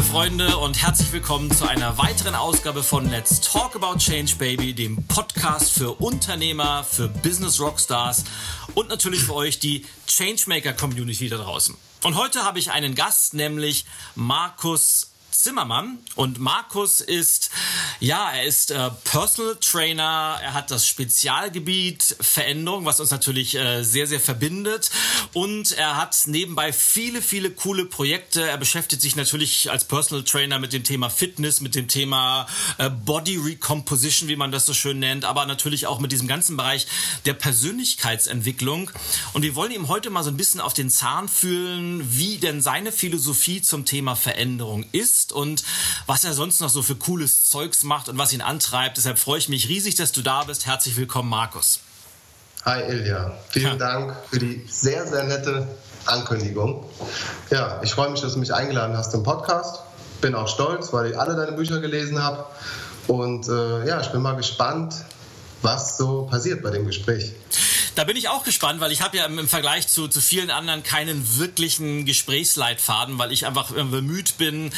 Liebe Freunde und herzlich willkommen zu einer weiteren Ausgabe von Let's Talk About Change Baby, dem Podcast für Unternehmer, für Business Rockstars und natürlich für euch die Changemaker Community da draußen. Und heute habe ich einen Gast, nämlich Markus Zimmermann. Und Markus ist, ja, er ist äh, Personal Trainer. Er hat das Spezialgebiet Veränderung, was uns natürlich äh, sehr, sehr verbindet. Und er hat nebenbei viele, viele coole Projekte. Er beschäftigt sich natürlich als Personal Trainer mit dem Thema Fitness, mit dem Thema äh, Body Recomposition, wie man das so schön nennt, aber natürlich auch mit diesem ganzen Bereich der Persönlichkeitsentwicklung. Und wir wollen ihm heute mal so ein bisschen auf den Zahn fühlen, wie denn seine Philosophie zum Thema Veränderung ist und was er sonst noch so für cooles Zeugs macht und was ihn antreibt. Deshalb freue ich mich riesig, dass du da bist. Herzlich willkommen, Markus. Hi Ilja, vielen ja. Dank für die sehr, sehr nette Ankündigung. Ja, ich freue mich, dass du mich eingeladen hast zum Podcast. Bin auch stolz, weil ich alle deine Bücher gelesen habe. Und äh, ja, ich bin mal gespannt, was so passiert bei dem Gespräch. Da bin ich auch gespannt, weil ich habe ja im, Vergleich zu, zu vielen anderen keinen wirklichen Gesprächsleitfaden, weil ich einfach bemüht bin,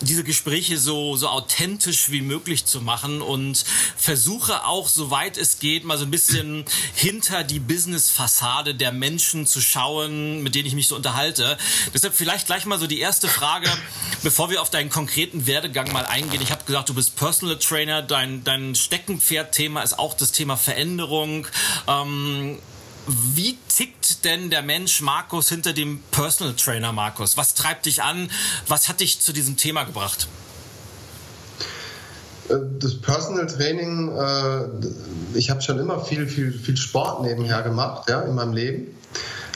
diese Gespräche so, so authentisch wie möglich zu machen und versuche auch, soweit es geht, mal so ein bisschen hinter die Business-Fassade der Menschen zu schauen, mit denen ich mich so unterhalte. Deshalb vielleicht gleich mal so die erste Frage, bevor wir auf deinen konkreten Werdegang mal eingehen. Ich habe gesagt, du bist Personal Trainer, dein, dein Steckenpferd-Thema ist auch das Thema Veränderung. Ähm, wie tickt denn der Mensch Markus hinter dem Personal Trainer Markus? Was treibt dich an? Was hat dich zu diesem Thema gebracht? Äh, das Personal Training, äh, ich habe schon immer viel, viel, viel Sport nebenher gemacht, ja, in meinem Leben.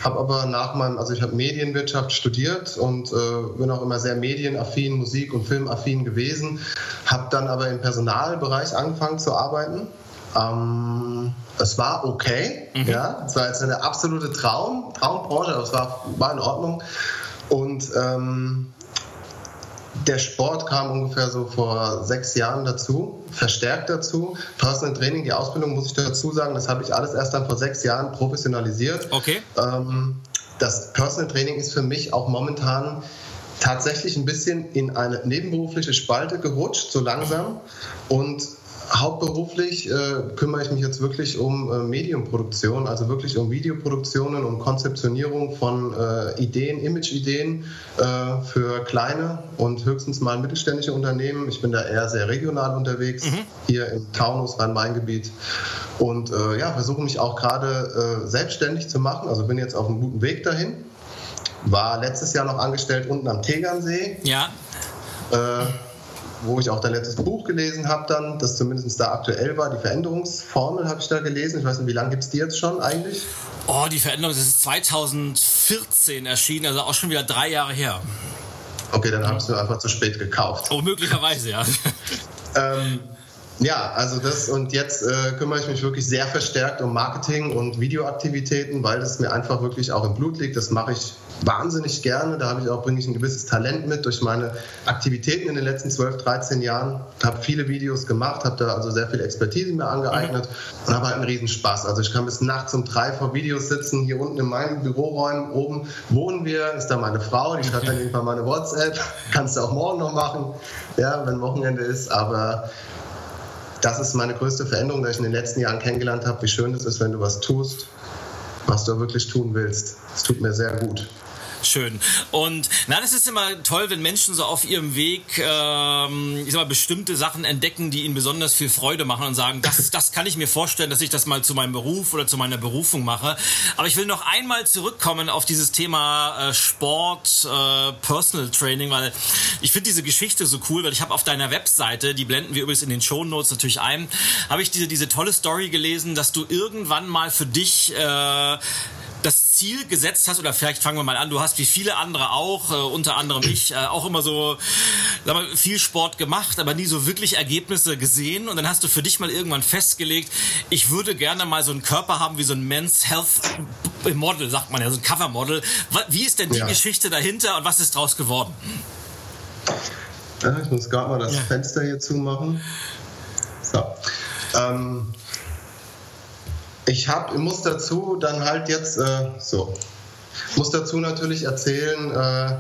Habe aber nach meinem, also ich habe Medienwirtschaft studiert und äh, bin auch immer sehr medienaffin, Musik- und Filmaffin gewesen. Habe dann aber im Personalbereich angefangen zu arbeiten ähm, es war okay, mhm. ja. Es war jetzt eine absolute Traum, Traumbranche, aber es war, war in Ordnung. Und ähm, der Sport kam ungefähr so vor sechs Jahren dazu, verstärkt dazu. Personal Training, die Ausbildung, muss ich dazu sagen, das habe ich alles erst dann vor sechs Jahren professionalisiert. Okay. Ähm, das Personal Training ist für mich auch momentan tatsächlich ein bisschen in eine nebenberufliche Spalte gerutscht, so langsam. Und Hauptberuflich äh, kümmere ich mich jetzt wirklich um äh, Medienproduktion, also wirklich um Videoproduktionen, um Konzeptionierung von äh, Ideen, Image-Ideen äh, für kleine und höchstens mal mittelständische Unternehmen. Ich bin da eher sehr regional unterwegs, mhm. hier im Taunus, Rhein-Main-Gebiet. Und äh, ja, versuche mich auch gerade äh, selbstständig zu machen, also bin jetzt auf einem guten Weg dahin. War letztes Jahr noch angestellt unten am Tegernsee. Ja wo ich auch dein letztes Buch gelesen habe, dann, das zumindest da aktuell war. Die Veränderungsformel habe ich da gelesen. Ich weiß nicht, wie lange gibt es die jetzt schon eigentlich? Oh, die Veränderung, das ist 2014 erschienen, also auch schon wieder drei Jahre her. Okay, dann habe ich es einfach zu spät gekauft. Oh, möglicherweise, ja. ähm, ja, also das und jetzt äh, kümmere ich mich wirklich sehr verstärkt um Marketing und Videoaktivitäten, weil das mir einfach wirklich auch im Blut liegt. Das mache ich wahnsinnig gerne. Da habe ich auch bringe ich ein gewisses Talent mit durch meine Aktivitäten in den letzten 12, 13 Jahren. Habe viele Videos gemacht, habe da also sehr viel Expertise mir angeeignet und habe halt einen Riesenspaß. Also ich kann bis nachts um drei vor Videos sitzen. Hier unten in meinen Büroräumen oben wohnen wir. Ist da meine Frau, die schreibt dann irgendwann meine WhatsApp. Kannst du auch morgen noch machen, ja, wenn Wochenende ist. Aber das ist meine größte Veränderung, die ich in den letzten Jahren kennengelernt habe, wie schön es ist, wenn du was tust, was du wirklich tun willst. Es tut mir sehr gut. Schön. Und na, das ist immer toll, wenn Menschen so auf ihrem Weg, ähm, ich sag mal, bestimmte Sachen entdecken, die ihnen besonders viel Freude machen und sagen, das, das kann ich mir vorstellen, dass ich das mal zu meinem Beruf oder zu meiner Berufung mache. Aber ich will noch einmal zurückkommen auf dieses Thema äh, Sport, äh, Personal Training, weil ich finde diese Geschichte so cool, weil ich habe auf deiner Webseite, die blenden wir übrigens in den Show Notes natürlich ein, habe ich diese, diese tolle Story gelesen, dass du irgendwann mal für dich äh, das Ziel gesetzt hast, oder vielleicht fangen wir mal an, du hast wie viele andere auch, äh, unter anderem ich, äh, auch immer so mal, viel Sport gemacht, aber nie so wirklich Ergebnisse gesehen. Und dann hast du für dich mal irgendwann festgelegt, ich würde gerne mal so einen Körper haben wie so ein Men's Health Model, sagt man ja, so ein Cover Model. Wie ist denn die ja. Geschichte dahinter und was ist draus geworden? Ja, ich muss gerade mal das ja. Fenster hier zumachen. So. Ähm, ich hab, muss dazu dann halt jetzt äh, so, muss dazu natürlich erzählen, äh,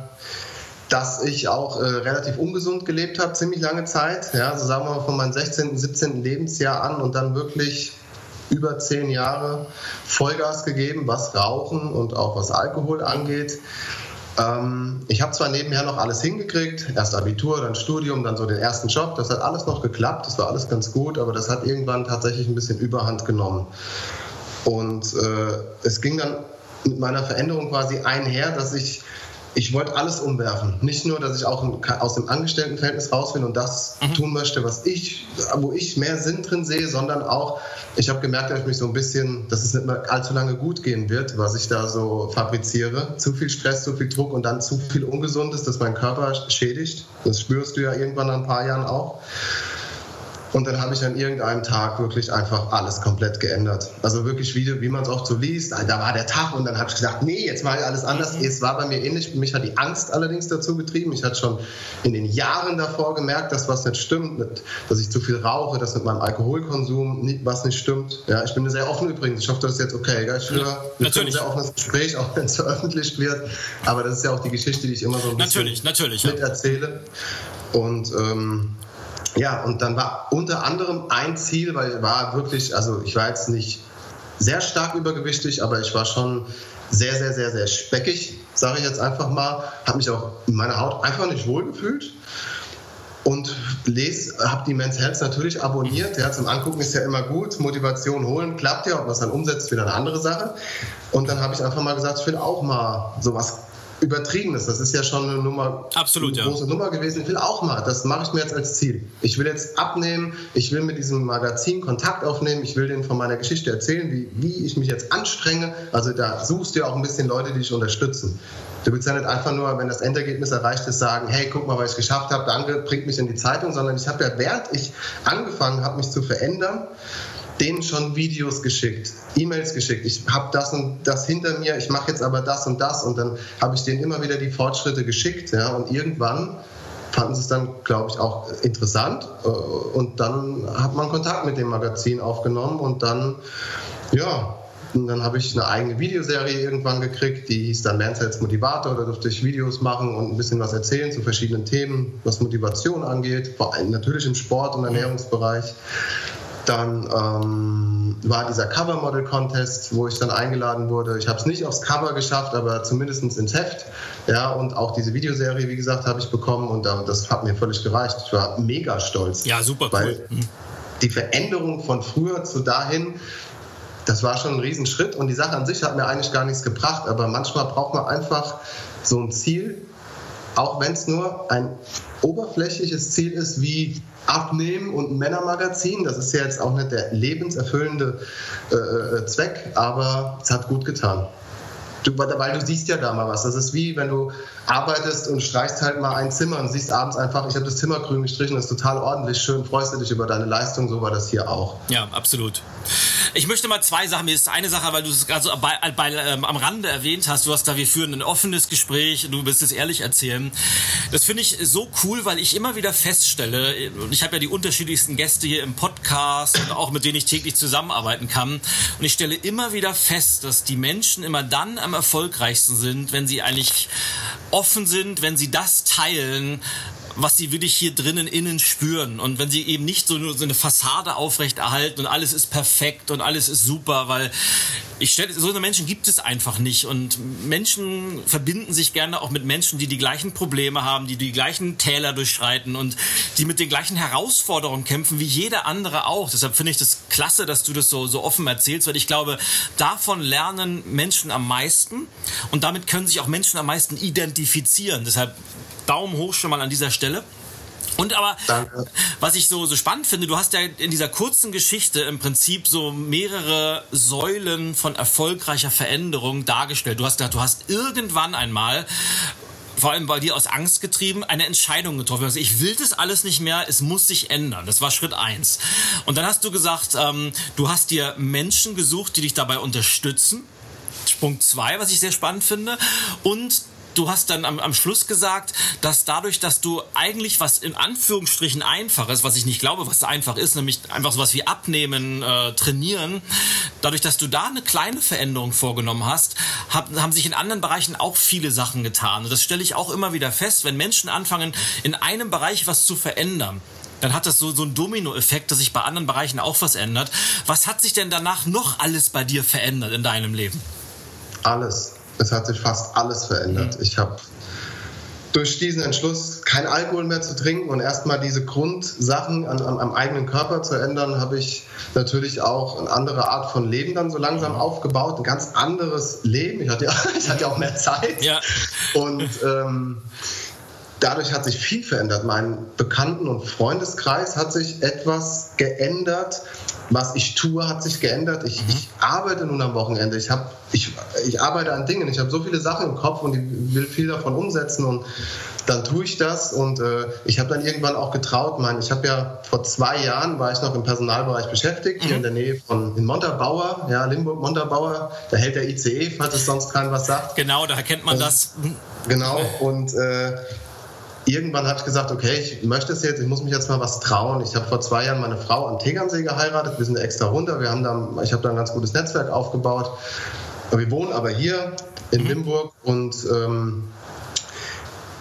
dass ich auch äh, relativ ungesund gelebt habe, ziemlich lange Zeit. Ja, also sagen wir mal von meinem 16., 17. Lebensjahr an und dann wirklich über zehn Jahre Vollgas gegeben, was Rauchen und auch was Alkohol angeht. Ähm, ich habe zwar nebenher noch alles hingekriegt, erst Abitur, dann Studium, dann so den ersten Job. Das hat alles noch geklappt, das war alles ganz gut, aber das hat irgendwann tatsächlich ein bisschen Überhand genommen. Und äh, es ging dann mit meiner Veränderung quasi einher, dass ich ich wollte alles umwerfen. Nicht nur, dass ich auch aus dem Angestelltenverhältnis raus will und das mhm. tun möchte, was ich, wo ich mehr Sinn drin sehe, sondern auch, ich habe gemerkt, dass ich mich so ein bisschen, dass es nicht mehr allzu lange gut gehen wird, was ich da so fabriziere. Zu viel Stress, zu viel Druck und dann zu viel Ungesundes, das mein Körper schädigt. Das spürst du ja irgendwann nach ein paar Jahren auch. Und dann habe ich an irgendeinem Tag wirklich einfach alles komplett geändert. Also wirklich, wie, wie man es auch so liest. Da war der Tag und dann habe ich gesagt, nee, jetzt mache ich alles anders. Mhm. Es war bei mir ähnlich. Mich hat die Angst allerdings dazu getrieben. Ich hatte schon in den Jahren davor gemerkt, dass was nicht stimmt, dass ich zu viel rauche, dass mit meinem Alkoholkonsum nicht, was nicht stimmt. Ja, ich bin sehr offen übrigens. Ich hoffe, das ist jetzt okay. Gell? Ich höre, ein sehr offenes Gespräch, auch wenn es veröffentlicht wird. Aber das ist ja auch die Geschichte, die ich immer so ein bisschen natürlich, natürlich, mit erzähle. Und ähm, ja, und dann war unter anderem ein Ziel, weil war wirklich, also ich war jetzt nicht sehr stark übergewichtig, aber ich war schon sehr, sehr, sehr, sehr speckig, sage ich jetzt einfach mal. Habe mich auch in meiner Haut einfach nicht wohlgefühlt. Und habe die Men's Health natürlich abonniert. Ja, zum Angucken ist ja immer gut. Motivation holen klappt ja. Ob man es dann umsetzt, wieder eine andere Sache. Und dann habe ich einfach mal gesagt, ich will auch mal sowas Übertriebenes. Das ist ja schon eine Nummer, Absolut, eine große ja. Nummer gewesen. Ich will auch mal, das mache ich mir jetzt als Ziel. Ich will jetzt abnehmen, ich will mit diesem Magazin Kontakt aufnehmen, ich will denen von meiner Geschichte erzählen, wie, wie ich mich jetzt anstrenge. Also da suchst du ja auch ein bisschen Leute, die dich unterstützen. Du willst ja nicht einfach nur, wenn das Endergebnis erreicht ist, sagen, hey, guck mal, was ich geschafft habe, danke, bringt mich in die Zeitung, sondern ich habe ja, während ich angefangen habe, mich zu verändern, denen schon Videos geschickt, E-Mails geschickt. Ich habe das und das hinter mir, ich mache jetzt aber das und das und dann habe ich denen immer wieder die Fortschritte geschickt. Ja, und irgendwann fanden sie es dann, glaube ich, auch interessant äh, und dann hat man Kontakt mit dem Magazin aufgenommen und dann, ja, und dann habe ich eine eigene Videoserie irgendwann gekriegt, die hieß dann Man's Motivator. Da durfte ich Videos machen und ein bisschen was erzählen zu verschiedenen Themen, was Motivation angeht, vor allem natürlich im Sport- und Ernährungsbereich. Dann ähm, war dieser Cover Model Contest, wo ich dann eingeladen wurde. Ich habe es nicht aufs Cover geschafft, aber zumindest ins Heft. Ja, und auch diese Videoserie, wie gesagt, habe ich bekommen und das hat mir völlig gereicht. Ich war mega stolz. Ja, super cool. Mhm. Die Veränderung von früher zu dahin, das war schon ein Riesenschritt und die Sache an sich hat mir eigentlich gar nichts gebracht, aber manchmal braucht man einfach so ein Ziel, auch wenn es nur ein oberflächliches Ziel ist, wie Abnehmen und ein Männermagazin. Das ist ja jetzt auch nicht der lebenserfüllende äh, äh Zweck, aber es hat gut getan. Du, weil du siehst ja da mal was. Das ist wie, wenn du arbeitest und streichst halt mal ein Zimmer und siehst abends einfach, ich habe das Zimmer grün gestrichen, das ist total ordentlich, schön, freust du dich über deine Leistung, so war das hier auch. Ja, absolut. Ich möchte mal zwei Sachen, mir ist eine Sache, weil du es gerade so bei, bei, ähm, am Rande erwähnt hast, du hast da, wir führen ein offenes Gespräch, du wirst es ehrlich erzählen. Das finde ich so cool, weil ich immer wieder feststelle, und ich habe ja die unterschiedlichsten Gäste hier im Podcast und auch mit denen ich täglich zusammenarbeiten kann, und ich stelle immer wieder fest, dass die Menschen immer dann am erfolgreichsten sind, wenn sie eigentlich offen sind, wenn sie das teilen, was sie wirklich hier drinnen innen spüren und wenn sie eben nicht so, nur so eine Fassade aufrechterhalten und alles ist perfekt und alles ist super, weil ich stelle, so eine Menschen gibt es einfach nicht und Menschen verbinden sich gerne auch mit Menschen, die die gleichen Probleme haben, die die gleichen Täler durchschreiten und die mit den gleichen Herausforderungen kämpfen wie jeder andere auch. Deshalb finde ich das klasse, dass du das so, so offen erzählst, weil ich glaube, davon lernen Menschen am meisten und damit können sich auch Menschen am meisten identifizieren. Deshalb Daumen hoch schon mal an dieser Stelle. Und aber, Danke. was ich so, so spannend finde, du hast ja in dieser kurzen Geschichte im Prinzip so mehrere Säulen von erfolgreicher Veränderung dargestellt. Du hast gesagt, du hast irgendwann einmal vor allem bei dir aus Angst getrieben, eine Entscheidung getroffen. Also ich will das alles nicht mehr, es muss sich ändern. Das war Schritt eins. Und dann hast du gesagt, ähm, du hast dir Menschen gesucht, die dich dabei unterstützen. Punkt zwei, was ich sehr spannend finde. Und du hast dann am, am Schluss gesagt, dass dadurch, dass du eigentlich was in Anführungsstrichen einfaches, was ich nicht glaube, was einfach ist, nämlich einfach sowas wie abnehmen, äh, trainieren, dadurch, dass du da eine kleine Veränderung vorgenommen hast, hab, haben sich in anderen Bereichen auch viele Sachen getan. Und das stelle ich auch immer wieder fest, wenn Menschen anfangen, in einem Bereich was zu verändern dann hat das so, so einen Dominoeffekt, dass sich bei anderen Bereichen auch was ändert. Was hat sich denn danach noch alles bei dir verändert in deinem Leben? Alles es hat sich fast alles verändert. Mhm. Ich habe durch diesen Entschluss, kein Alkohol mehr zu trinken und erstmal diese Grundsachen an, an, am eigenen Körper zu ändern, habe ich natürlich auch eine andere Art von Leben dann so langsam mhm. aufgebaut, ein ganz anderes Leben. Ich hatte ja, ich hatte ja auch mehr Zeit. Ja. Und ähm, dadurch hat sich viel verändert. Mein Bekannten- und Freundeskreis hat sich etwas geändert was ich tue, hat sich geändert. Ich, mhm. ich arbeite nun am Wochenende. Ich, hab, ich, ich arbeite an Dingen. Ich habe so viele Sachen im Kopf und ich will viel davon umsetzen. Und dann tue ich das. Und äh, ich habe dann irgendwann auch getraut. Mein, ich habe ja vor zwei Jahren war ich noch im Personalbereich beschäftigt, mhm. hier in der Nähe von in Montabaur, ja, Limburg, Montabaur. Da hält der ICE, falls es sonst kein was sagt. Genau, da kennt man und, das. Genau. Und äh, irgendwann habe ich gesagt, okay, ich möchte es jetzt, ich muss mich jetzt mal was trauen. Ich habe vor zwei Jahren meine Frau am Tegernsee geheiratet, wir sind extra runter, wir haben da, ich habe da ein ganz gutes Netzwerk aufgebaut. Wir wohnen aber hier in mhm. Limburg und ähm,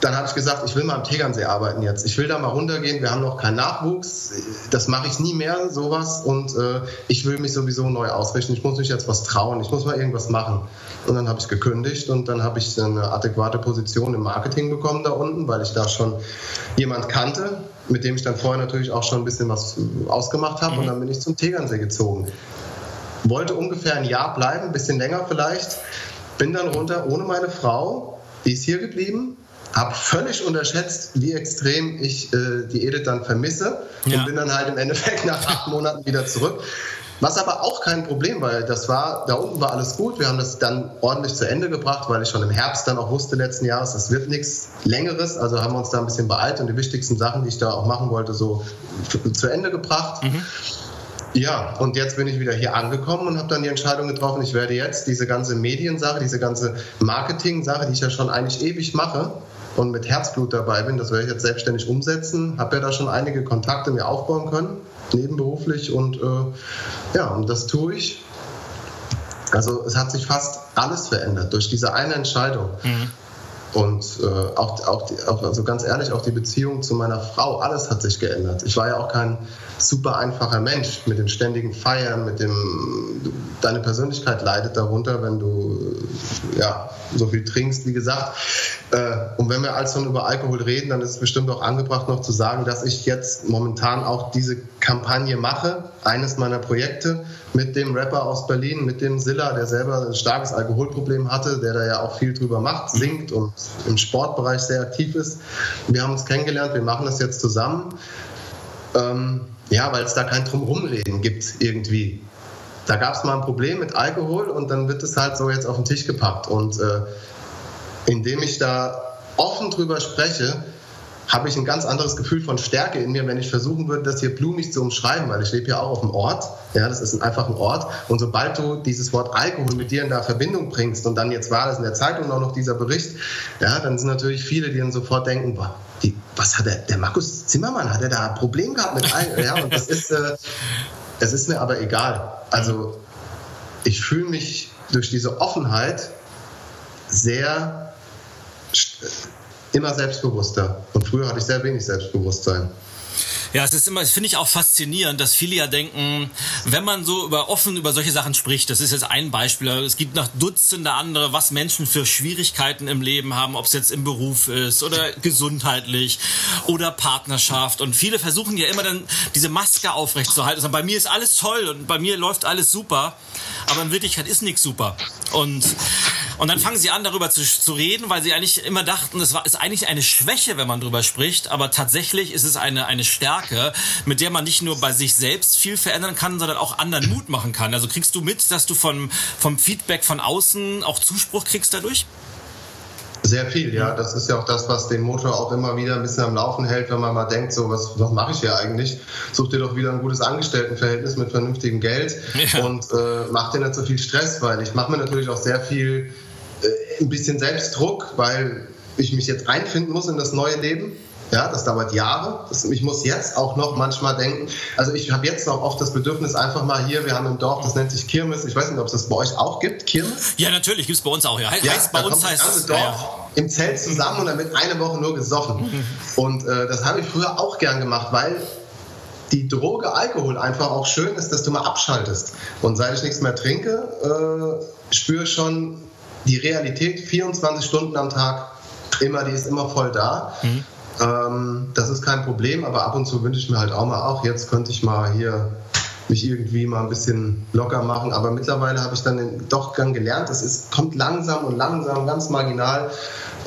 dann habe ich gesagt, ich will mal am Tegernsee arbeiten jetzt. Ich will da mal runtergehen. Wir haben noch keinen Nachwuchs. Das mache ich nie mehr, sowas. Und äh, ich will mich sowieso neu ausrichten. Ich muss mich jetzt was trauen. Ich muss mal irgendwas machen. Und dann habe ich gekündigt und dann habe ich eine adäquate Position im Marketing bekommen da unten, weil ich da schon jemand kannte, mit dem ich dann vorher natürlich auch schon ein bisschen was ausgemacht habe. Mhm. Und dann bin ich zum Tegernsee gezogen. Wollte ungefähr ein Jahr bleiben, ein bisschen länger vielleicht. Bin dann runter ohne meine Frau. Die ist hier geblieben habe völlig unterschätzt, wie extrem ich äh, die Edith dann vermisse ja. und bin dann halt im Endeffekt nach acht Monaten wieder zurück. Was aber auch kein Problem war, das war, da unten war alles gut. Wir haben das dann ordentlich zu Ende gebracht, weil ich schon im Herbst dann auch wusste letzten Jahres, es wird nichts Längeres. Also haben wir uns da ein bisschen beeilt und die wichtigsten Sachen, die ich da auch machen wollte, so zu Ende gebracht. Mhm. Ja, und jetzt bin ich wieder hier angekommen und habe dann die Entscheidung getroffen, ich werde jetzt diese ganze Mediensache, diese ganze Marketing-Sache, die ich ja schon eigentlich ewig mache, und mit Herzblut dabei bin. Das werde ich jetzt selbstständig umsetzen. Habe ja da schon einige Kontakte mir aufbauen können, nebenberuflich. Und äh, ja, und das tue ich. Also es hat sich fast alles verändert durch diese eine Entscheidung. Mhm. Und äh, auch, auch, die, auch, also ganz ehrlich, auch die Beziehung zu meiner Frau, alles hat sich geändert. Ich war ja auch kein super einfacher Mensch mit den ständigen Feiern, mit dem, deine Persönlichkeit leidet darunter, wenn du ja, so viel trinkst, wie gesagt. Äh, und wenn wir also über Alkohol reden, dann ist es bestimmt auch angebracht, noch zu sagen, dass ich jetzt momentan auch diese Kampagne mache, eines meiner Projekte mit dem Rapper aus Berlin, mit dem Silla, der selber ein starkes Alkoholproblem hatte, der da ja auch viel drüber macht, singt und im Sportbereich sehr aktiv ist. Wir haben uns kennengelernt, wir machen das jetzt zusammen. Ähm, ja, weil es da kein Drumherumreden gibt irgendwie. Da gab es mal ein Problem mit Alkohol und dann wird es halt so jetzt auf den Tisch gepackt. Und äh, indem ich da offen drüber spreche, habe ich ein ganz anderes Gefühl von Stärke in mir, wenn ich versuchen würde, das hier blumig zu umschreiben, weil ich lebe ja auch auf dem Ort. Ja, das ist einfach ein Ort. Und sobald du dieses Wort Alkohol mit dir in der Verbindung bringst und dann jetzt war das in der Zeitung auch noch dieser Bericht, ja, dann sind natürlich viele, die dann sofort denken, boah, die, was hat der, der Markus Zimmermann, hat er da ein Problem gehabt mit Alkohol? Ja, und das ist, äh, es ist mir aber egal. Also ich fühle mich durch diese Offenheit sehr immer selbstbewusster. Und früher hatte ich sehr wenig Selbstbewusstsein. Ja, es ist immer, das finde ich auch faszinierend, dass viele ja denken, wenn man so über offen über solche Sachen spricht, das ist jetzt ein Beispiel, es gibt noch Dutzende andere, was Menschen für Schwierigkeiten im Leben haben, ob es jetzt im Beruf ist oder gesundheitlich oder Partnerschaft. Und viele versuchen ja immer dann diese Maske aufrechtzuerhalten. Also bei mir ist alles toll und bei mir läuft alles super, aber in Wirklichkeit ist nichts super. Und Und dann fangen sie an, darüber zu, zu reden, weil sie eigentlich immer dachten, es ist eigentlich eine Schwäche, wenn man darüber spricht, aber tatsächlich ist es eine, eine Stärke, mit der man nicht nur bei sich selbst viel verändern kann, sondern auch anderen Mut machen kann. Also kriegst du mit, dass du vom, vom Feedback von außen auch Zuspruch kriegst dadurch? Sehr viel, ja. Das ist ja auch das, was den Motor auch immer wieder ein bisschen am Laufen hält, wenn man mal denkt, so, was, was mache ich hier eigentlich? Such dir doch wieder ein gutes Angestelltenverhältnis mit vernünftigem Geld ja. und äh, mach dir nicht so viel Stress, weil ich mache mir natürlich auch sehr viel, äh, ein bisschen Selbstdruck, weil ich mich jetzt einfinden muss in das neue Leben. Ja, das dauert Jahre. Das, ich muss jetzt auch noch manchmal denken, also ich habe jetzt noch oft das Bedürfnis, einfach mal hier, wir haben im Dorf, das nennt sich Kirmes. Ich weiß nicht, ob es das bei euch auch gibt, Kirmes? Ja, natürlich, gibt es bei uns auch. Ja. He ja heißt, bei uns heißt das Dorf ja. im Zelt zusammen und dann wird eine Woche nur gesoffen. Und äh, das habe ich früher auch gern gemacht, weil die Droge Alkohol einfach auch schön ist, dass du mal abschaltest. Und seit ich nichts mehr trinke, äh, spüre schon die Realität 24 Stunden am Tag immer, die ist immer voll da. Mhm. Ähm, das ist kein Problem, aber ab und zu wünsche ich mir halt auch mal, auch jetzt könnte ich mal hier mich irgendwie mal ein bisschen locker machen. Aber mittlerweile habe ich dann doch gelernt, es ist, kommt langsam und langsam, ganz marginal,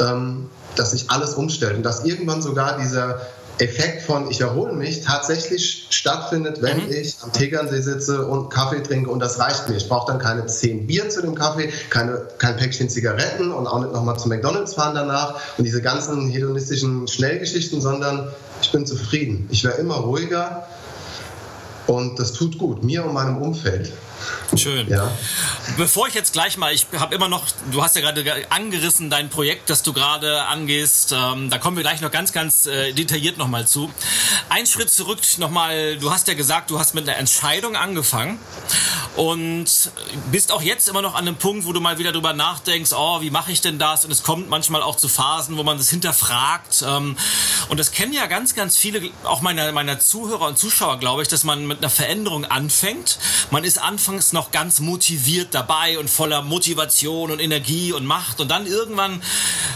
ähm, dass sich alles umstellt und dass irgendwann sogar dieser Effekt von ich erhole mich tatsächlich stattfindet, wenn mhm. ich am Tegernsee sitze und Kaffee trinke und das reicht mir. Ich brauche dann keine zehn Bier zu dem Kaffee, keine, kein Päckchen Zigaretten und auch nicht nochmal zu McDonalds fahren danach und diese ganzen hedonistischen Schnellgeschichten, sondern ich bin zufrieden. Ich werde immer ruhiger und das tut gut, mir und meinem Umfeld. Schön. Ja. Bevor ich jetzt gleich mal, ich habe immer noch, du hast ja gerade angerissen dein Projekt, das du gerade angehst. Ähm, da kommen wir gleich noch ganz, ganz äh, detailliert nochmal zu. Ein Schritt zurück nochmal, du hast ja gesagt, du hast mit einer Entscheidung angefangen und bist auch jetzt immer noch an einem Punkt, wo du mal wieder drüber nachdenkst, oh, wie mache ich denn das? Und es kommt manchmal auch zu Phasen, wo man das hinterfragt. Ähm, und das kennen ja ganz, ganz viele, auch meiner, meiner Zuhörer und Zuschauer, glaube ich, dass man mit einer Veränderung anfängt. Man ist anfangs noch ganz motiviert dabei und voller Motivation und Energie und Macht. Und dann irgendwann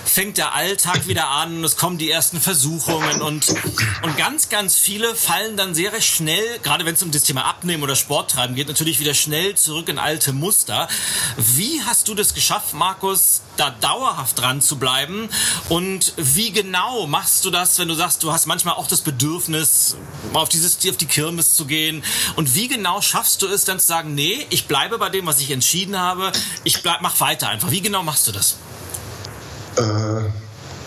fängt der Alltag wieder an, es kommen die ersten Versuchungen und, und ganz, ganz viele fallen dann sehr schnell, gerade wenn es um das Thema Abnehmen oder Sport treiben geht, natürlich wieder schnell zurück in alte Muster. Wie hast du das geschafft, Markus, da dauerhaft dran zu bleiben? Und wie genau machst du das, wenn du sagst, du hast manchmal auch das Bedürfnis, auf, dieses, auf die Kirmes zu gehen? Und wie genau schaffst du es dann zu sagen, nee, ich bleibe bei dem, was ich entschieden habe, ich bleib, mach weiter einfach. Wie genau machst du das? Äh,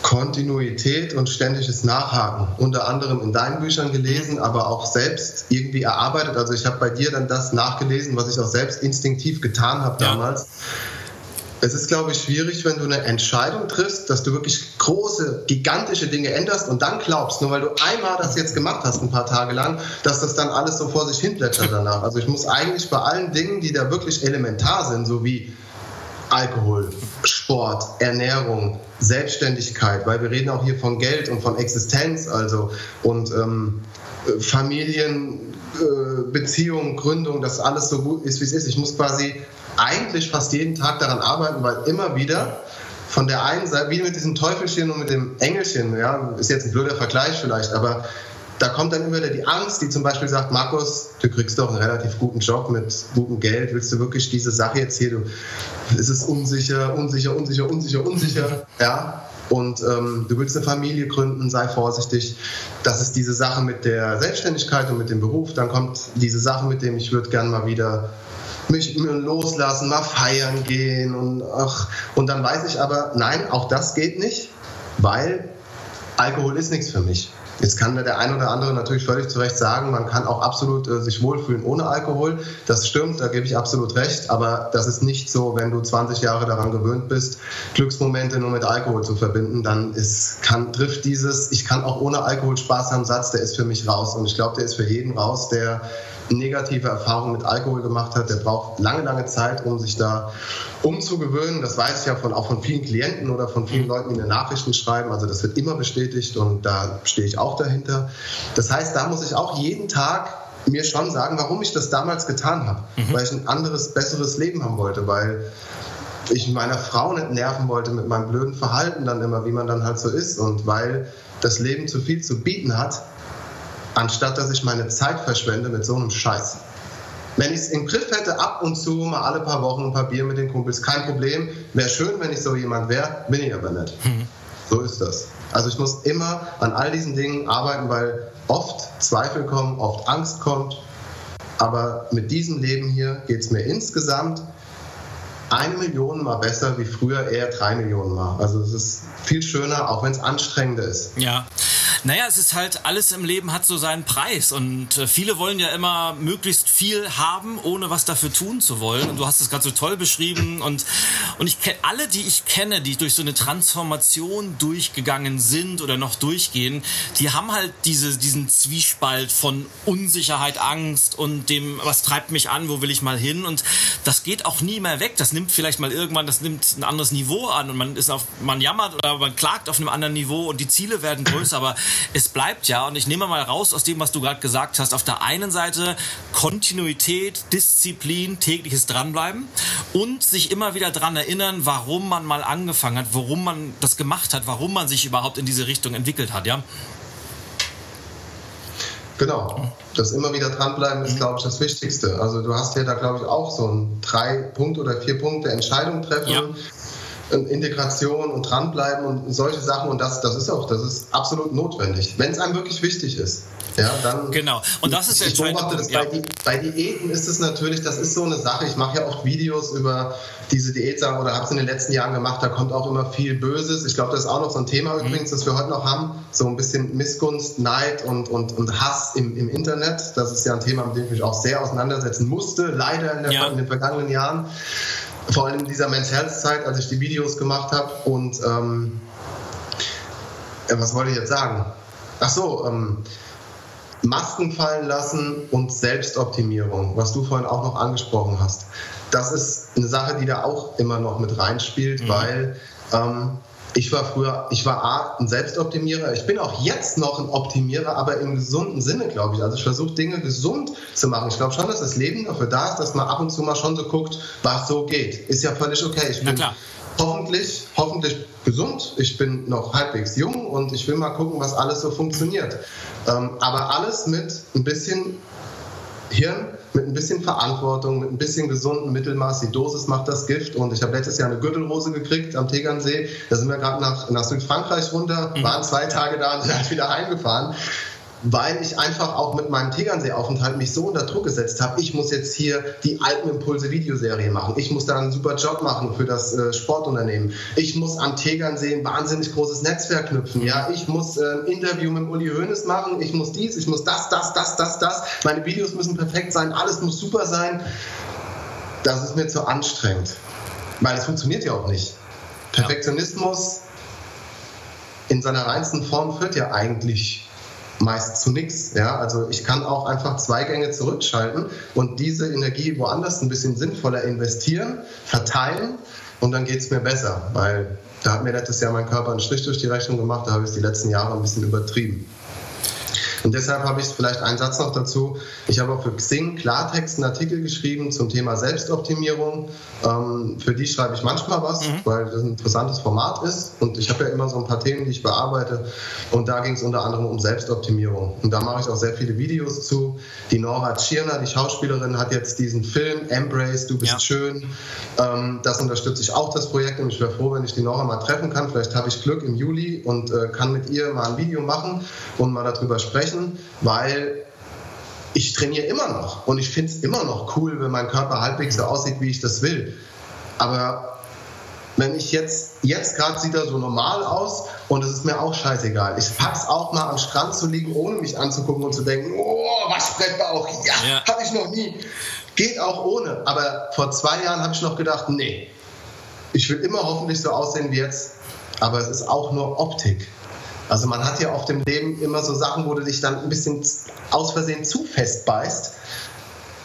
Kontinuität und ständiges Nachhaken. Unter anderem in deinen Büchern gelesen, aber auch selbst irgendwie erarbeitet. Also ich habe bei dir dann das nachgelesen, was ich auch selbst instinktiv getan habe damals. Es ist, glaube ich, schwierig, wenn du eine Entscheidung triffst, dass du wirklich große, gigantische Dinge änderst und dann glaubst, nur weil du einmal das jetzt gemacht hast, ein paar Tage lang, dass das dann alles so vor sich hin danach. Also ich muss eigentlich bei allen Dingen, die da wirklich elementar sind, so wie Alkohol, Sport, Ernährung, Selbstständigkeit, weil wir reden auch hier von Geld und von Existenz, also und ähm, Familien, äh, Gründung, dass alles so gut ist, wie es ist. Ich muss quasi eigentlich fast jeden Tag daran arbeiten, weil immer wieder von der einen Seite, wie mit diesem Teufelchen und mit dem Engelchen, ja, ist jetzt ein blöder Vergleich vielleicht, aber da kommt dann immer wieder die Angst, die zum Beispiel sagt, Markus, du kriegst doch einen relativ guten Job mit gutem Geld, willst du wirklich diese Sache jetzt hier, du, es ist unsicher, unsicher, unsicher, unsicher, unsicher, ja, und ähm, du willst eine Familie gründen, sei vorsichtig. Das ist diese Sache mit der Selbstständigkeit und mit dem Beruf. Dann kommt diese Sache mit dem, ich würde gerne mal wieder mich loslassen, mal feiern gehen und ach, und dann weiß ich aber, nein, auch das geht nicht, weil Alkohol ist nichts für mich. Jetzt kann der ein oder andere natürlich völlig zu Recht sagen, man kann auch absolut äh, sich wohlfühlen ohne Alkohol. Das stimmt, da gebe ich absolut recht. Aber das ist nicht so, wenn du 20 Jahre daran gewöhnt bist, Glücksmomente nur mit Alkohol zu verbinden, dann ist, kann, trifft dieses, ich kann auch ohne Alkohol Spaß haben, Satz, der ist für mich raus. Und ich glaube, der ist für jeden raus, der negative Erfahrungen mit Alkohol gemacht hat, der braucht lange, lange Zeit, um sich da umzugewöhnen. Das weiß ich ja von, auch von vielen Klienten oder von vielen Leuten, die mir Nachrichten schreiben. Also das wird immer bestätigt und da stehe ich auch dahinter. Das heißt, da muss ich auch jeden Tag mir schon sagen, warum ich das damals getan habe. Mhm. Weil ich ein anderes, besseres Leben haben wollte, weil ich meiner Frau nicht nerven wollte mit meinem blöden Verhalten dann immer, wie man dann halt so ist und weil das Leben zu viel zu bieten hat, anstatt dass ich meine Zeit verschwende mit so einem Scheiß. Wenn ich es im Griff hätte, ab und zu mal alle paar Wochen ein paar Bier mit den Kumpels, kein Problem. Wäre schön, wenn ich so jemand wäre, bin ich aber nicht. Mhm. So ist das. Also ich muss immer an all diesen Dingen arbeiten, weil oft Zweifel kommen, oft Angst kommt. Aber mit diesem Leben hier geht es mir insgesamt eine Million mal besser wie früher eher drei Millionen mal. Also es ist viel schöner, auch wenn es anstrengender ist. Ja. Naja, es ist halt, alles im Leben hat so seinen Preis und äh, viele wollen ja immer möglichst viel haben, ohne was dafür tun zu wollen. Und du hast es gerade so toll beschrieben und, und ich kenne alle, die ich kenne, die durch so eine Transformation durchgegangen sind oder noch durchgehen, die haben halt diese, diesen Zwiespalt von Unsicherheit, Angst und dem, was treibt mich an, wo will ich mal hin und das geht auch nie mehr weg. Das nimmt vielleicht mal irgendwann, das nimmt ein anderes Niveau an und man ist auf, man jammert oder man klagt auf einem anderen Niveau und die Ziele werden größer, aber es bleibt ja, und ich nehme mal raus aus dem, was du gerade gesagt hast, auf der einen Seite Kontinuität, Disziplin, tägliches Dranbleiben und sich immer wieder daran erinnern, warum man mal angefangen hat, warum man das gemacht hat, warum man sich überhaupt in diese Richtung entwickelt hat, ja? Genau. Das immer wieder dranbleiben ist, glaube ich, das Wichtigste. Also du hast ja da, glaube ich, auch so ein drei Punkt oder vier Punkte Entscheidung treffen. Ja. Integration und dranbleiben und solche Sachen und das, das ist auch, das ist absolut notwendig, wenn es einem wirklich wichtig ist. Ja, dann, genau. Und das ist der ich beobachte das ja. bei, bei, Diäten ist es natürlich, das ist so eine Sache. Ich mache ja auch Videos über diese Diätsachen oder habe es in den letzten Jahren gemacht. Da kommt auch immer viel Böses. Ich glaube, das ist auch noch so ein Thema mhm. übrigens, das wir heute noch haben. So ein bisschen Missgunst, Neid und, und, und Hass im, im Internet. Das ist ja ein Thema, mit dem ich mich auch sehr auseinandersetzen musste, leider in, der, ja. in den vergangenen Jahren vor allem in dieser Men's Health Zeit, als ich die Videos gemacht habe. Und ähm, was wollte ich jetzt sagen? Ach so, ähm, Masken fallen lassen und Selbstoptimierung, was du vorhin auch noch angesprochen hast. Das ist eine Sache, die da auch immer noch mit reinspielt, mhm. weil ähm, ich war früher, ich war A, ein Selbstoptimierer. Ich bin auch jetzt noch ein Optimierer, aber im gesunden Sinne, glaube ich. Also ich versuche Dinge gesund zu machen. Ich glaube schon, dass das Leben dafür da ist, dass man ab und zu mal schon so guckt, was so geht. Ist ja völlig okay. Ich bin hoffentlich, hoffentlich gesund. Ich bin noch halbwegs jung und ich will mal gucken, was alles so funktioniert. Ähm, aber alles mit ein bisschen Hirn mit ein bisschen Verantwortung, mit ein bisschen gesunden Mittelmaß. Die Dosis macht das Gift. Und ich habe letztes Jahr eine Gürtelrose gekriegt am Tegernsee. Da sind wir gerade nach, nach Südfrankreich runter, mhm. waren zwei Tage da und sind halt wieder heimgefahren weil ich einfach auch mit meinem Tegernsee-Aufenthalt mich so unter Druck gesetzt habe. Ich muss jetzt hier die Alpenimpulse-Videoserie machen. Ich muss da einen super Job machen für das äh, Sportunternehmen. Ich muss am Tegernsee ein wahnsinnig großes Netzwerk knüpfen. Ja, ich muss äh, ein Interview mit Uli Hoeneß machen. Ich muss dies, ich muss das, das, das, das, das. Meine Videos müssen perfekt sein. Alles muss super sein. Das ist mir zu anstrengend, weil es funktioniert ja auch nicht. Perfektionismus in seiner reinsten Form führt ja eigentlich meist zu nichts. Ja? Also ich kann auch einfach zwei Gänge zurückschalten und diese Energie woanders ein bisschen sinnvoller investieren, verteilen und dann geht es mir besser, weil da hat mir letztes Jahr mein Körper einen Strich durch die Rechnung gemacht, da habe ich es die letzten Jahre ein bisschen übertrieben. Und deshalb habe ich vielleicht einen Satz noch dazu. Ich habe auch für Xing Klartext einen Artikel geschrieben zum Thema Selbstoptimierung. Ähm, für die schreibe ich manchmal was, mhm. weil das ein interessantes Format ist. Und ich habe ja immer so ein paar Themen, die ich bearbeite. Und da ging es unter anderem um Selbstoptimierung. Und da mache ich auch sehr viele Videos zu. Die Nora Tschirner, die Schauspielerin, hat jetzt diesen Film Embrace, du bist ja. schön. Ähm, das unterstütze ich auch, das Projekt. Und ich wäre froh, wenn ich die Nora mal treffen kann. Vielleicht habe ich Glück im Juli und äh, kann mit ihr mal ein Video machen und mal darüber sprechen sprechen, weil ich trainiere immer noch und ich finde es immer noch cool, wenn mein Körper halbwegs so aussieht, wie ich das will. Aber wenn ich jetzt, jetzt gerade sieht er so normal aus und es ist mir auch scheißegal. Ich pack's auch mal am Strand zu liegen, ohne mich anzugucken und zu denken, oh, was auch, ja, ja. habe ich noch nie. Geht auch ohne. Aber vor zwei Jahren habe ich noch gedacht, nee, ich will immer hoffentlich so aussehen wie jetzt. Aber es ist auch nur Optik. Also man hat ja oft im Leben immer so Sachen, wo du dich dann ein bisschen aus Versehen zu fest beißt.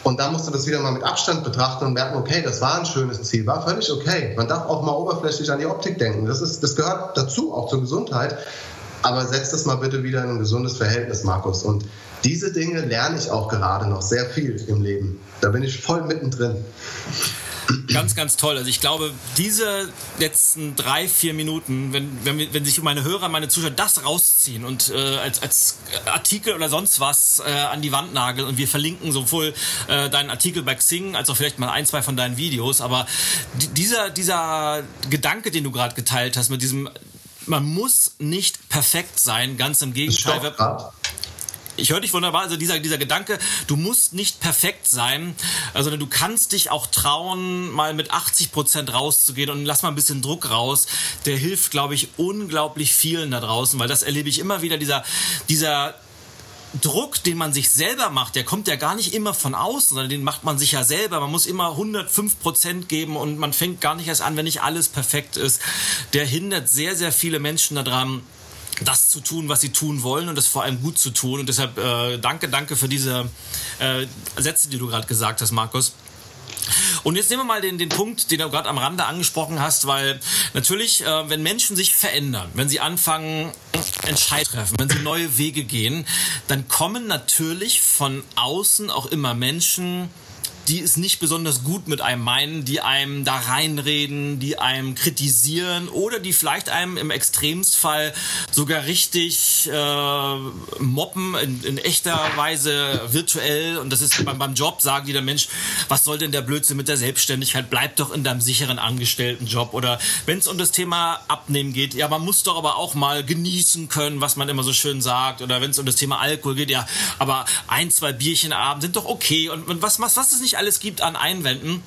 Und dann musst du das wieder mal mit Abstand betrachten und merken, okay, das war ein schönes Ziel, war völlig okay. Man darf auch mal oberflächlich an die Optik denken. Das, ist, das gehört dazu, auch zur Gesundheit. Aber setz das mal bitte wieder in ein gesundes Verhältnis, Markus. Und diese Dinge lerne ich auch gerade noch sehr viel im Leben. Da bin ich voll mittendrin. Ganz, ganz toll. Also ich glaube, diese letzten drei, vier Minuten, wenn, wenn, wenn sich meine Hörer, meine Zuschauer das rausziehen und äh, als, als Artikel oder sonst was äh, an die Wand nageln und wir verlinken sowohl äh, deinen Artikel bei Xing als auch vielleicht mal ein, zwei von deinen Videos, aber dieser, dieser Gedanke, den du gerade geteilt hast mit diesem man muss nicht perfekt sein, ganz im Gegenteil. Ich höre dich wunderbar. Also dieser, dieser Gedanke, du musst nicht perfekt sein, sondern du kannst dich auch trauen, mal mit 80 Prozent rauszugehen und lass mal ein bisschen Druck raus. Der hilft, glaube ich, unglaublich vielen da draußen, weil das erlebe ich immer wieder, dieser, dieser Druck, den man sich selber macht, der kommt ja gar nicht immer von außen, sondern den macht man sich ja selber. Man muss immer 105 Prozent geben und man fängt gar nicht erst an, wenn nicht alles perfekt ist. Der hindert sehr, sehr viele Menschen daran, das zu tun, was sie tun wollen und das vor allem gut zu tun. Und deshalb äh, danke, danke für diese äh, Sätze, die du gerade gesagt hast, Markus. Und jetzt nehmen wir mal den, den Punkt, den du gerade am Rande angesprochen hast, weil natürlich, äh, wenn Menschen sich verändern, wenn sie anfangen, Entscheidungen treffen, wenn sie neue Wege gehen, dann kommen natürlich von außen auch immer Menschen, die es nicht besonders gut mit einem meinen, die einem da reinreden, die einem kritisieren oder die vielleicht einem im Extremsfall sogar richtig äh, moppen in, in, echter Weise virtuell. Und das ist beim, beim Job sagen die der Mensch, was soll denn der Blödsinn mit der Selbstständigkeit? Bleib doch in deinem sicheren Angestelltenjob. Oder wenn es um das Thema Abnehmen geht, ja, man muss doch aber auch mal genießen können, was man immer so schön sagt. Oder wenn es um das Thema Alkohol geht, ja, aber ein, zwei Bierchen am Abend sind doch okay. Und, und was, was, was ist nicht nicht alles gibt an Einwänden.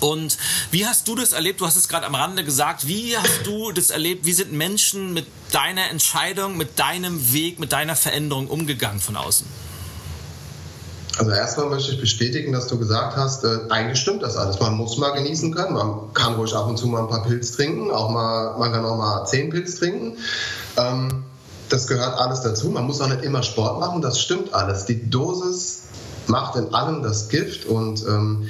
Und wie hast du das erlebt? Du hast es gerade am Rande gesagt. Wie hast du das erlebt? Wie sind Menschen mit deiner Entscheidung, mit deinem Weg, mit deiner Veränderung umgegangen von außen? Also erstmal möchte ich bestätigen, dass du gesagt hast, äh, eigentlich stimmt das alles. Man muss mal genießen können. Man kann ruhig ab und zu mal ein paar Pilz trinken. Auch mal, man kann auch mal zehn Pilz trinken. Ähm, das gehört alles dazu. Man muss auch nicht immer Sport machen. Das stimmt alles. Die Dosis macht in allem das Gift und ähm,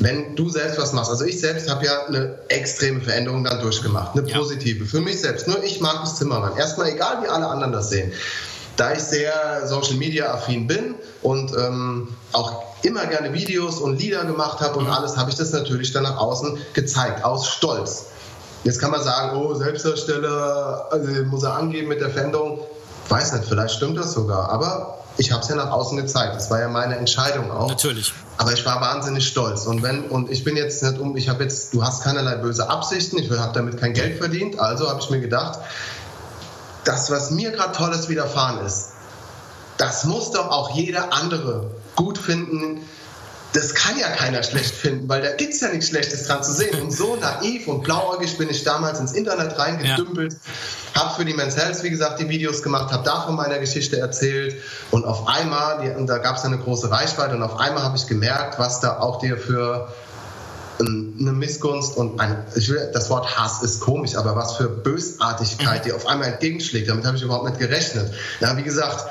wenn du selbst was machst, also ich selbst habe ja eine extreme Veränderung dann durchgemacht, eine ja. positive, für mich selbst. Nur ich mag das Zimmermann. Erstmal egal, wie alle anderen das sehen. Da ich sehr Social Media affin bin und ähm, auch immer gerne Videos und Lieder gemacht habe und mhm. alles, habe ich das natürlich dann nach außen gezeigt, aus Stolz. Jetzt kann man sagen, oh, Selbstdarsteller, also muss er angeben mit der Veränderung. Weiß nicht, vielleicht stimmt das sogar, aber ich habe es ja nach außen gezeigt. Das war ja meine Entscheidung auch. Natürlich. Aber ich war wahnsinnig stolz. Und wenn und ich bin jetzt nicht um, ich habe jetzt, du hast keinerlei böse Absichten. Ich habe damit kein Geld verdient. Also habe ich mir gedacht, das, was mir gerade Tolles widerfahren ist, das muss doch auch jeder andere gut finden, das kann ja keiner schlecht finden, weil da gibt es ja nichts Schlechtes dran zu sehen. Und so naiv und blauäugig bin ich damals ins Internet reingedümpelt, ja. habe für die Men's Health, wie gesagt, die Videos gemacht, habe davon meiner Geschichte erzählt und auf einmal, die, und da gab es eine große Reichweite und auf einmal habe ich gemerkt, was da auch dir für eine Missgunst und ein, ich will, das Wort Hass ist komisch, aber was für Bösartigkeit, die auf einmal entgegenschlägt, damit habe ich überhaupt nicht gerechnet. Ja, wie gesagt,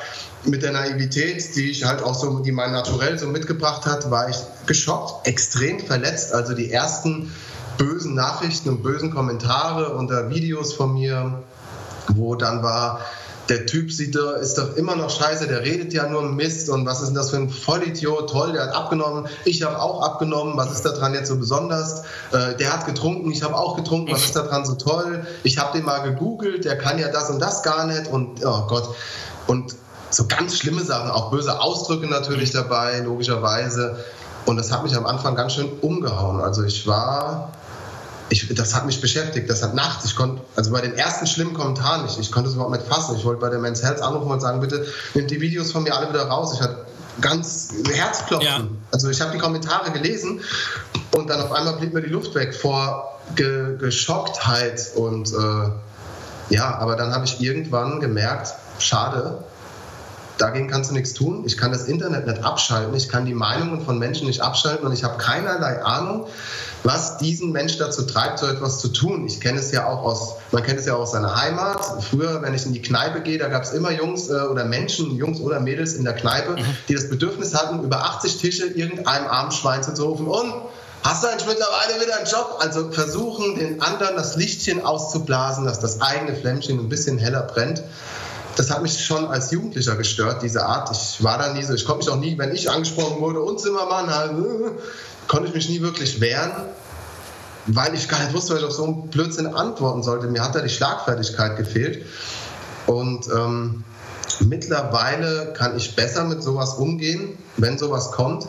mit der Naivität, die ich halt auch so, die mein Naturell so mitgebracht hat, war ich geschockt, extrem verletzt. Also die ersten bösen Nachrichten und bösen Kommentare unter Videos von mir, wo dann war, der Typ sieht, ist doch immer noch scheiße, der redet ja nur Mist und was ist denn das für ein Vollidiot, toll, der hat abgenommen, ich habe auch abgenommen, was ist daran jetzt so besonders? Äh, der hat getrunken, ich habe auch getrunken, was ist daran so toll? Ich habe den mal gegoogelt, der kann ja das und das gar nicht und oh Gott. Und so ganz schlimme Sachen, auch böse Ausdrücke natürlich dabei, logischerweise. Und das hat mich am Anfang ganz schön umgehauen. Also ich war, ich, das hat mich beschäftigt. Das hat nachts, ich konnte, also bei den ersten schlimmen Kommentaren nicht, ich konnte es überhaupt nicht fassen. Ich wollte bei der Men's Health anrufen und sagen, bitte nehmt die Videos von mir alle wieder raus. Ich hatte ganz Herzklopfen. Ja. Also ich habe die Kommentare gelesen und dann auf einmal blieb mir die Luft weg vor Ge Geschocktheit und äh, ja, aber dann habe ich irgendwann gemerkt, schade, dagegen kannst du nichts tun. Ich kann das Internet nicht abschalten. Ich kann die Meinungen von Menschen nicht abschalten und ich habe keinerlei Ahnung, was diesen Mensch dazu treibt, so etwas zu tun. Ich kenne es ja auch aus, man kennt es ja auch aus seiner Heimat. Früher, wenn ich in die Kneipe gehe, da gab es immer Jungs äh, oder Menschen, Jungs oder Mädels in der Kneipe, mhm. die das Bedürfnis hatten, über 80 Tische irgendeinem armen Schwein zu rufen und Hast du eigentlich mittlerweile wieder einen Job? Also versuchen, den anderen das Lichtchen auszublasen, dass das eigene Flämmchen ein bisschen heller brennt. Das hat mich schon als Jugendlicher gestört, diese Art. Ich war da nie so, ich konnte mich auch nie, wenn ich angesprochen wurde, und Zimmermann, halt, äh, konnte ich mich nie wirklich wehren, weil ich gar nicht wusste, was ich auf so einen Blödsinn antworten sollte. Mir hat da die Schlagfertigkeit gefehlt. Und ähm, mittlerweile kann ich besser mit sowas umgehen, wenn sowas kommt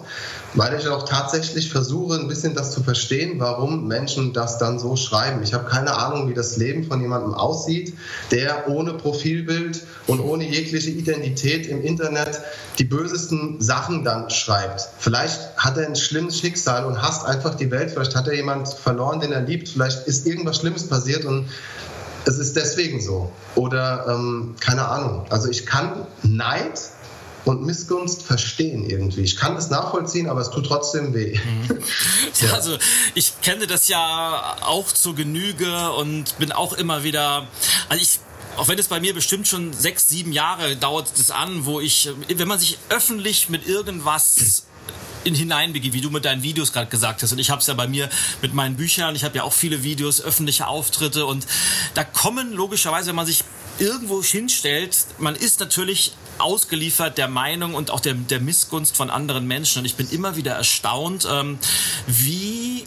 weil ich auch tatsächlich versuche, ein bisschen das zu verstehen, warum Menschen das dann so schreiben. Ich habe keine Ahnung, wie das Leben von jemandem aussieht, der ohne Profilbild und ohne jegliche Identität im Internet die bösesten Sachen dann schreibt. Vielleicht hat er ein schlimmes Schicksal und hasst einfach die Welt. Vielleicht hat er jemand verloren, den er liebt. Vielleicht ist irgendwas Schlimmes passiert und es ist deswegen so. Oder ähm, keine Ahnung. Also ich kann Neid und Missgunst verstehen irgendwie. Ich kann das nachvollziehen, aber es tut trotzdem weh. Mhm. Ja, also ich kenne das ja auch zur Genüge und bin auch immer wieder, also ich auch wenn es bei mir bestimmt schon sechs, sieben Jahre dauert es an, wo ich, wenn man sich öffentlich mit irgendwas in hineinbegibt, wie du mit deinen Videos gerade gesagt hast. Und ich habe es ja bei mir mit meinen Büchern. Ich habe ja auch viele Videos, öffentliche Auftritte. Und da kommen logischerweise, wenn man sich irgendwo hinstellt, man ist natürlich ausgeliefert der Meinung und auch der, der Missgunst von anderen Menschen. Und ich bin immer wieder erstaunt, ähm, wie,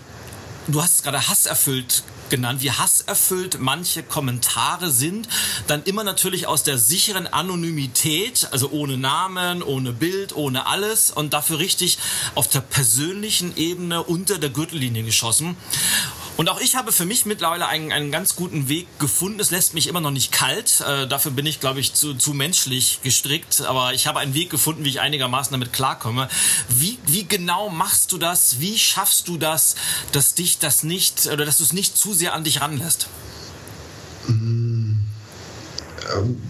du hast es gerade hasserfüllt genannt, wie hasserfüllt manche Kommentare sind, dann immer natürlich aus der sicheren Anonymität, also ohne Namen, ohne Bild, ohne alles und dafür richtig auf der persönlichen Ebene unter der Gürtellinie geschossen. Und auch ich habe für mich mittlerweile einen, einen ganz guten Weg gefunden. Es lässt mich immer noch nicht kalt. Äh, dafür bin ich, glaube ich, zu, zu menschlich gestrickt. Aber ich habe einen Weg gefunden, wie ich einigermaßen damit klarkomme. Wie, wie genau machst du das? Wie schaffst du das, dass dich das nicht oder dass du es nicht zu sehr an dich ranlässt? Mmh. Ähm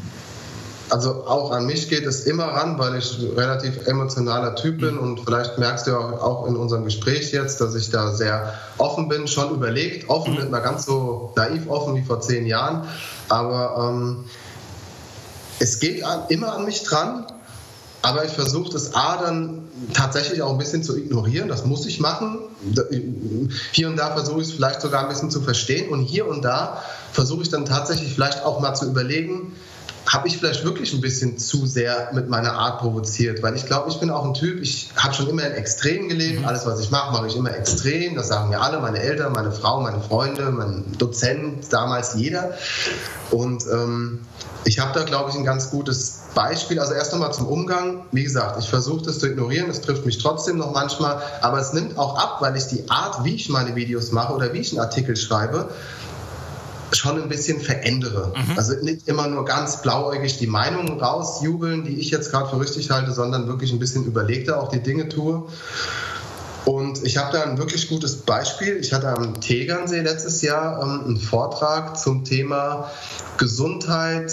also auch an mich geht es immer ran, weil ich ein relativ emotionaler Typ bin und vielleicht merkst du auch in unserem Gespräch jetzt, dass ich da sehr offen bin, schon überlegt, offen, nicht mal ganz so naiv offen wie vor zehn Jahren, aber ähm, es geht an, immer an mich dran, aber ich versuche das A dann tatsächlich auch ein bisschen zu ignorieren. Das muss ich machen. Hier und da versuche ich es vielleicht sogar ein bisschen zu verstehen. Und hier und da versuche ich dann tatsächlich vielleicht auch mal zu überlegen, habe ich vielleicht wirklich ein bisschen zu sehr mit meiner Art provoziert, weil ich glaube, ich bin auch ein Typ, ich habe schon immer in Extremen gelebt, mhm. alles was ich mache, mache ich immer extrem, das sagen mir alle, meine Eltern, meine Frau, meine Freunde, mein Dozent, damals jeder und ähm, ich habe da, glaube ich, ein ganz gutes Beispiel. Also erst nochmal zum Umgang. Wie gesagt, ich versuche das zu ignorieren, es trifft mich trotzdem noch manchmal, aber es nimmt auch ab, weil ich die Art, wie ich meine Videos mache oder wie ich einen Artikel schreibe, schon ein bisschen verändere. Mhm. Also nicht immer nur ganz blauäugig die Meinungen rausjubeln, die ich jetzt gerade für richtig halte, sondern wirklich ein bisschen überlegter auch die Dinge tue. Und ich habe da ein wirklich gutes Beispiel. Ich hatte am Tegernsee letztes Jahr ähm, einen Vortrag zum Thema Gesundheit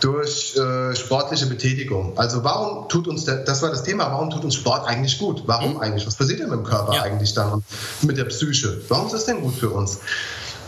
durch äh, sportliche Betätigung. Also warum tut uns der, das war das Thema, warum tut uns Sport eigentlich gut? Warum mhm. eigentlich? Was passiert denn mit dem Körper ja. eigentlich dann und mit der Psyche? Warum ist das denn gut für uns?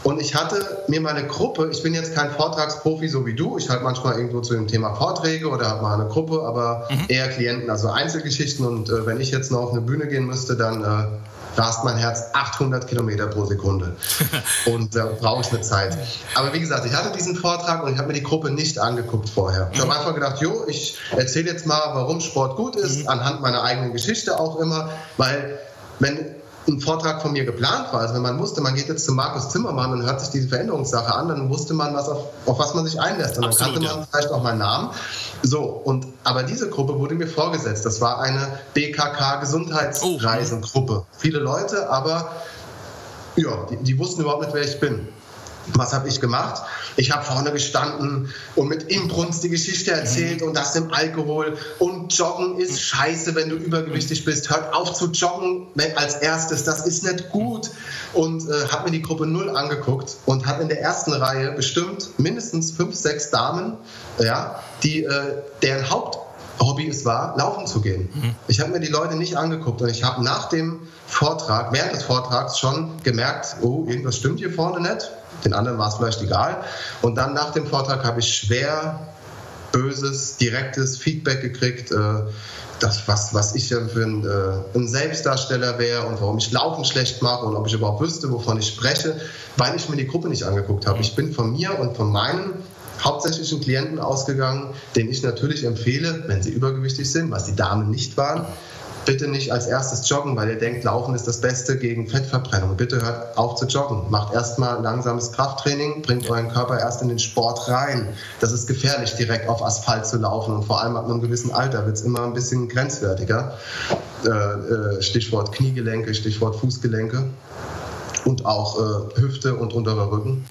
Und ich hatte mir meine Gruppe, ich bin jetzt kein Vortragsprofi so wie du, ich halte manchmal irgendwo zu dem Thema Vorträge oder habe mal eine Gruppe, aber mhm. eher Klienten, also Einzelgeschichten. Und äh, wenn ich jetzt noch auf eine Bühne gehen müsste, dann äh, rast mein Herz 800 Kilometer pro Sekunde. und da äh, brauche ich eine Zeit. Aber wie gesagt, ich hatte diesen Vortrag und ich habe mir die Gruppe nicht angeguckt vorher. Ich habe mhm. einfach gedacht, jo, ich erzähle jetzt mal, warum Sport gut ist, mhm. anhand meiner eigenen Geschichte auch immer, weil wenn ein Vortrag von mir geplant war. Also wenn man wusste, man geht jetzt zu Markus Zimmermann und hört sich diese Veränderungssache an, dann wusste man, was auf, auf was man sich einlässt. Und dann Absolut, kannte man ja. vielleicht auch meinen Namen. So, und aber diese Gruppe wurde mir vorgesetzt. Das war eine BKK Gesundheitsreisengruppe. Oh. Viele Leute, aber ja, die, die wussten überhaupt nicht, wer ich bin. Was habe ich gemacht? Ich habe vorne gestanden und mit Inbrunst die Geschichte erzählt und das im Alkohol. Und Joggen ist scheiße, wenn du übergewichtig bist. Hört auf zu joggen als erstes. Das ist nicht gut. Und äh, habe mir die Gruppe Null angeguckt und hat in der ersten Reihe bestimmt mindestens fünf, sechs Damen, ja, die, äh, deren Haupt Hobby es war, laufen zu gehen. Mhm. Ich habe mir die Leute nicht angeguckt und ich habe nach dem Vortrag, während des Vortrags schon gemerkt, oh, irgendwas stimmt hier vorne nicht. Den anderen war es vielleicht egal. Und dann nach dem Vortrag habe ich schwer böses, direktes Feedback gekriegt, äh, das, was, was ich ja für ein, äh, ein Selbstdarsteller wäre und warum ich Laufen schlecht mache und ob ich überhaupt wüsste, wovon ich spreche, weil ich mir die Gruppe nicht angeguckt habe. Ich bin von mir und von meinen hauptsächlich Klienten ausgegangen, den ich natürlich empfehle, wenn sie übergewichtig sind, was die Damen nicht waren, bitte nicht als erstes joggen, weil ihr denkt, Laufen ist das Beste gegen Fettverbrennung. Bitte hört auf zu joggen. Macht erstmal langsames Krafttraining, bringt euren Körper erst in den Sport rein. Das ist gefährlich, direkt auf Asphalt zu laufen. Und vor allem ab einem gewissen Alter wird es immer ein bisschen grenzwertiger. Äh, äh, Stichwort Kniegelenke, Stichwort Fußgelenke und auch äh, Hüfte und unterer Rücken.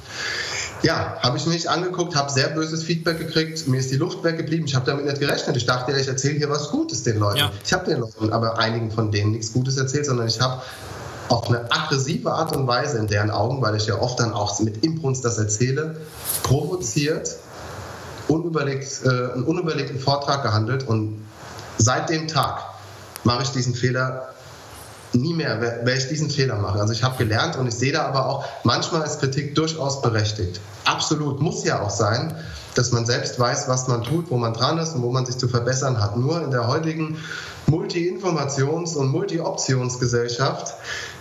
Ja, habe ich nicht angeguckt, habe sehr böses Feedback gekriegt. Mir ist die Luft weggeblieben. Ich habe damit nicht gerechnet. Ich dachte, ich erzähle hier was Gutes den Leuten. Ja. Ich habe den Leuten aber einigen von denen nichts Gutes erzählt, sondern ich habe auf eine aggressive Art und Weise in deren Augen, weil ich ja oft dann auch mit Imbrunst das erzähle, provoziert, unüberlegt, äh, einen unüberlegten Vortrag gehandelt und seit dem Tag mache ich diesen Fehler nie mehr, werde ich diesen Fehler machen. Also ich habe gelernt und ich sehe da aber auch, manchmal ist Kritik durchaus berechtigt. Absolut, muss ja auch sein, dass man selbst weiß, was man tut, wo man dran ist und wo man sich zu verbessern hat. Nur in der heutigen Multi-Informations- und Multi-Optionsgesellschaft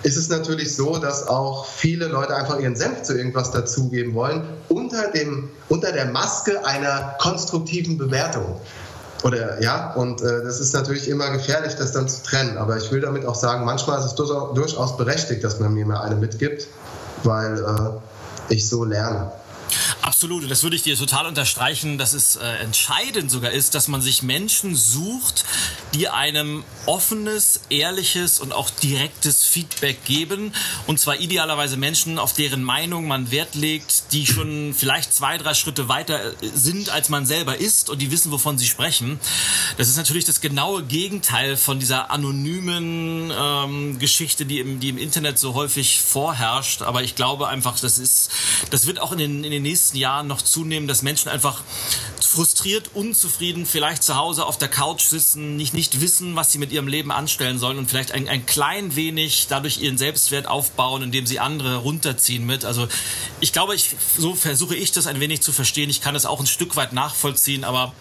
ist es natürlich so, dass auch viele Leute einfach ihren Senf zu irgendwas dazugeben wollen, unter, dem, unter der Maske einer konstruktiven Bewertung. Oder ja, und äh, das ist natürlich immer gefährlich, das dann zu trennen. Aber ich will damit auch sagen, manchmal ist es durchaus berechtigt, dass man mir mal eine mitgibt, weil äh, ich so lerne. Absolut, und das würde ich dir total unterstreichen, dass es äh, entscheidend sogar ist, dass man sich Menschen sucht, die einem offenes, ehrliches und auch direktes Feedback geben. Und zwar idealerweise Menschen, auf deren Meinung man Wert legt, die schon vielleicht zwei, drei Schritte weiter äh, sind, als man selber ist und die wissen, wovon sie sprechen. Das ist natürlich das genaue Gegenteil von dieser anonymen ähm, Geschichte, die im, die im Internet so häufig vorherrscht. Aber ich glaube einfach, das ist, das wird auch in den, in den nächsten Jahren noch zunehmen, dass Menschen einfach frustriert, unzufrieden, vielleicht zu Hause auf der Couch sitzen, nicht, nicht wissen, was sie mit ihrem Leben anstellen sollen und vielleicht ein, ein klein wenig dadurch ihren Selbstwert aufbauen, indem sie andere runterziehen mit. Also ich glaube, ich, so versuche ich das ein wenig zu verstehen. Ich kann es auch ein Stück weit nachvollziehen, aber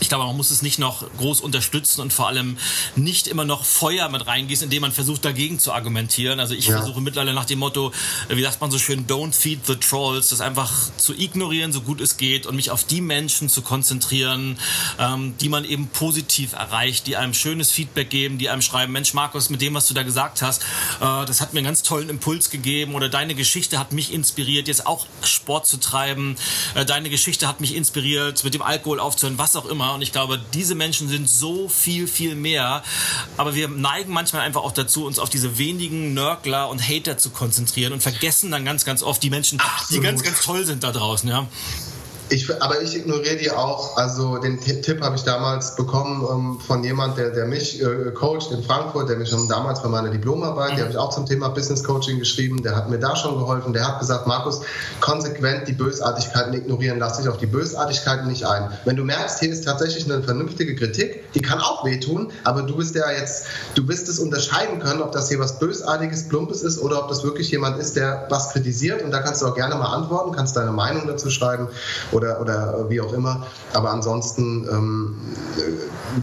ich glaube, man muss es nicht noch groß unterstützen und vor allem nicht immer noch Feuer mit reingießen, indem man versucht, dagegen zu argumentieren. Also ich ja. versuche mittlerweile nach dem Motto, wie sagt man so schön, don't feed the trolls, das einfach zu ignorieren, so gut es geht und mich auf die Menschen zu konzentrieren, ähm, die man eben positiv erreicht, die einem schönes Feedback geben, die einem schreiben, Mensch Markus, mit dem, was du da gesagt hast, äh, das hat mir einen ganz tollen Impuls gegeben oder deine Geschichte hat mich inspiriert, jetzt auch Sport zu treiben, äh, deine Geschichte hat mich inspiriert, mit dem Alkohol aufzuhören, was auch immer immer. Und ich glaube, diese Menschen sind so viel, viel mehr. Aber wir neigen manchmal einfach auch dazu, uns auf diese wenigen Nörgler und Hater zu konzentrieren und vergessen dann ganz, ganz oft die Menschen, Absolut. die ganz, ganz toll sind da draußen. Ja. Ich, aber ich ignoriere die auch. Also den Tipp habe ich damals bekommen ähm, von jemand, der, der mich äh, coacht in Frankfurt, der mich schon damals bei meiner Diplomarbeit, mhm. die habe ich auch zum Thema Business Coaching geschrieben, der hat mir da schon geholfen. Der hat gesagt, Markus, konsequent die Bösartigkeiten ignorieren, lass dich auf die Bösartigkeiten nicht ein. Wenn du merkst, hier ist tatsächlich eine vernünftige Kritik, die kann auch wehtun, aber du bist ja jetzt, du wirst es unterscheiden können, ob das hier was Bösartiges, Plumpes ist oder ob das wirklich jemand ist, der was kritisiert. Und da kannst du auch gerne mal antworten, kannst deine Meinung dazu schreiben oder, oder wie auch immer. Aber ansonsten ähm,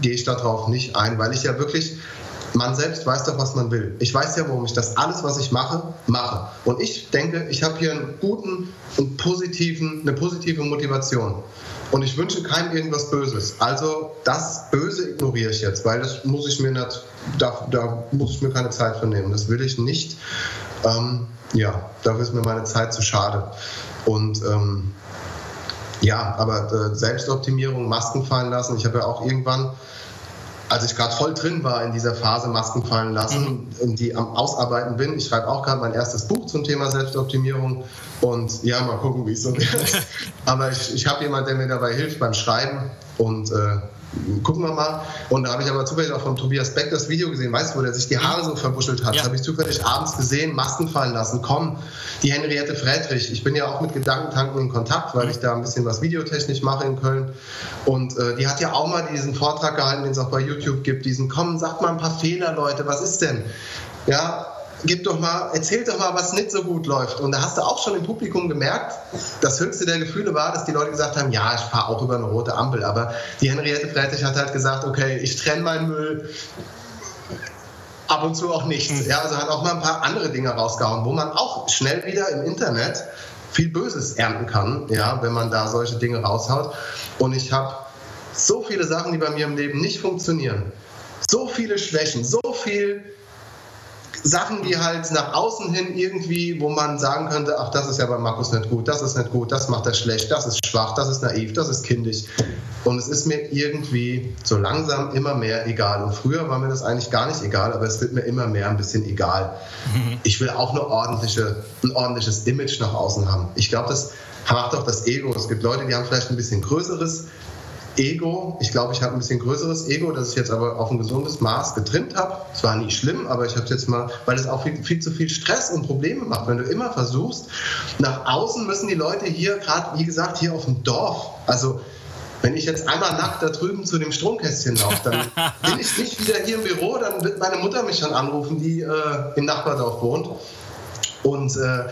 gehe ich darauf nicht ein, weil ich ja wirklich man selbst weiß doch, was man will. Ich weiß ja, warum ich das alles, was ich mache, mache. Und ich denke, ich habe hier einen guten und positiven, eine positive Motivation. Und ich wünsche keinem irgendwas Böses. Also das Böse ignoriere ich jetzt, weil das muss ich mir nicht, da, da muss ich mir keine Zeit für nehmen. Das will ich nicht. Ähm, ja, dafür ist mir meine Zeit zu schade. Und ähm, ja, aber äh, Selbstoptimierung, Masken fallen lassen. Ich habe ja auch irgendwann, als ich gerade voll drin war in dieser Phase, Masken fallen lassen mhm. und die am Ausarbeiten bin. Ich schreibe auch gerade mein erstes Buch zum Thema Selbstoptimierung und ja, mal gucken, wie es so wird. aber ich, ich habe jemanden, der mir dabei hilft beim Schreiben und äh, gucken wir mal. Und da habe ich aber zufällig auch von Tobias Beck das Video gesehen, weißt du, wo der sich die Haare so verbuschelt hat. Ja. Das habe ich zufällig abends gesehen, Masken fallen lassen. Komm, die Henriette Friedrich. Ich bin ja auch mit Gedankentanken in Kontakt, weil ich da ein bisschen was videotechnisch mache in Köln. Und äh, die hat ja auch mal diesen Vortrag gehalten, den es auch bei YouTube gibt, diesen, komm, sag mal ein paar Fehler, Leute, was ist denn? Ja, gib doch mal, erzähl doch mal, was nicht so gut läuft. Und da hast du auch schon im Publikum gemerkt, das höchste der Gefühle war, dass die Leute gesagt haben, ja, ich fahre auch über eine rote Ampel. Aber die Henriette Friedrich hat halt gesagt, okay, ich trenne meinen Müll ab und zu auch nicht. Mhm. Ja, also hat auch mal ein paar andere Dinge rausgehauen, wo man auch schnell wieder im Internet viel Böses ernten kann, ja, wenn man da solche Dinge raushaut. Und ich habe so viele Sachen, die bei mir im Leben nicht funktionieren, so viele Schwächen, so viel Sachen, die halt nach außen hin irgendwie, wo man sagen könnte, ach, das ist ja bei Markus nicht gut, das ist nicht gut, das macht er schlecht, das ist schwach, das ist naiv, das ist kindisch. Und es ist mir irgendwie so langsam immer mehr egal. Und früher war mir das eigentlich gar nicht egal, aber es wird mir immer mehr ein bisschen egal. Mhm. Ich will auch eine ordentliche, ein ordentliches Image nach außen haben. Ich glaube, das macht auch das Ego. Es gibt Leute, die haben vielleicht ein bisschen größeres Ego. Ich glaube, ich habe ein bisschen größeres Ego, das ich jetzt aber auf ein gesundes Maß getrimmt habe. Es war nie schlimm, aber ich habe es jetzt mal, weil es auch viel, viel, zu viel Stress und Probleme macht. Wenn du immer versuchst, nach außen müssen die Leute hier, gerade wie gesagt, hier auf dem Dorf, also wenn ich jetzt einmal nackt da drüben zu dem Stromkästchen laufe, dann bin ich nicht wieder hier im Büro, dann wird meine Mutter mich schon anrufen, die äh, im Nachbardorf wohnt. Und äh,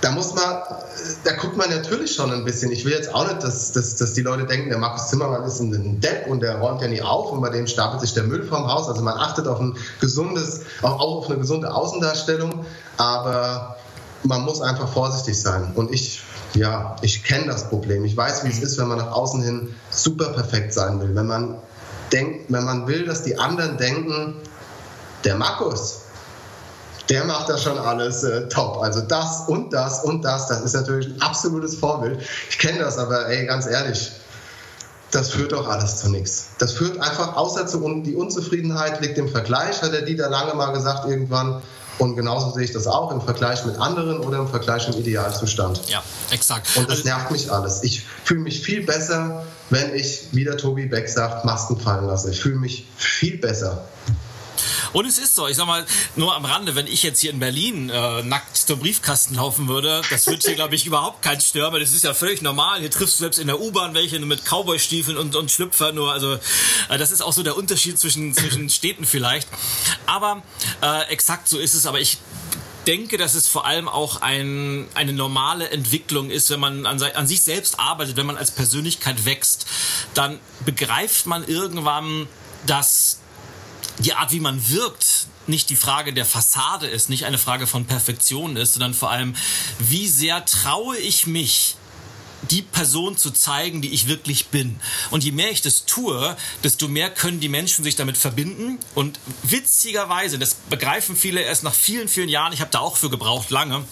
da muss man, da guckt man natürlich schon ein bisschen. Ich will jetzt auch nicht, dass, dass, dass die Leute denken, der Markus Zimmermann ist ein Depp und der räumt ja nie auf und bei dem stapelt sich der Müll vom Haus. Also man achtet auf ein gesundes, auch auf eine gesunde Außendarstellung, aber man muss einfach vorsichtig sein. Und ich, ja, ich kenne das Problem. Ich weiß, wie es ist, wenn man nach außen hin super perfekt sein will. Wenn man denkt, wenn man will, dass die anderen denken, der Markus, der macht das schon alles äh, top. Also das und das und das, das ist natürlich ein absolutes Vorbild. Ich kenne das, aber ey, ganz ehrlich, das führt doch alles zu nichts. Das führt einfach, außer zu un die Unzufriedenheit liegt im Vergleich, hat der Dieter lange mal gesagt irgendwann. Und genauso sehe ich das auch im Vergleich mit anderen oder im Vergleich im Idealzustand. Ja, exakt. Und das nervt mich alles. Ich fühle mich viel besser, wenn ich, wie der Tobi Beck sagt, Masken fallen lasse. Ich fühle mich viel besser. Und es ist so, ich sag mal, nur am Rande, wenn ich jetzt hier in Berlin äh, nackt zum Briefkasten laufen würde, das würde hier, glaube ich, überhaupt keinen stören, weil das ist ja völlig normal. Hier triffst du selbst in der U-Bahn welche mit Cowboy-Stiefeln und, und Schlüpfer nur. Also äh, das ist auch so der Unterschied zwischen, zwischen Städten vielleicht. Aber äh, exakt so ist es. Aber ich denke, dass es vor allem auch ein, eine normale Entwicklung ist, wenn man an, an, sich selbst arbeitet, wenn man als Persönlichkeit wächst, dann begreift man irgendwann, dass die Art, wie man wirkt, nicht die Frage der Fassade ist, nicht eine Frage von Perfektion ist, sondern vor allem, wie sehr traue ich mich, die Person zu zeigen, die ich wirklich bin. Und je mehr ich das tue, desto mehr können die Menschen sich damit verbinden. Und witzigerweise, das begreifen viele erst nach vielen, vielen Jahren, ich habe da auch für gebraucht, lange,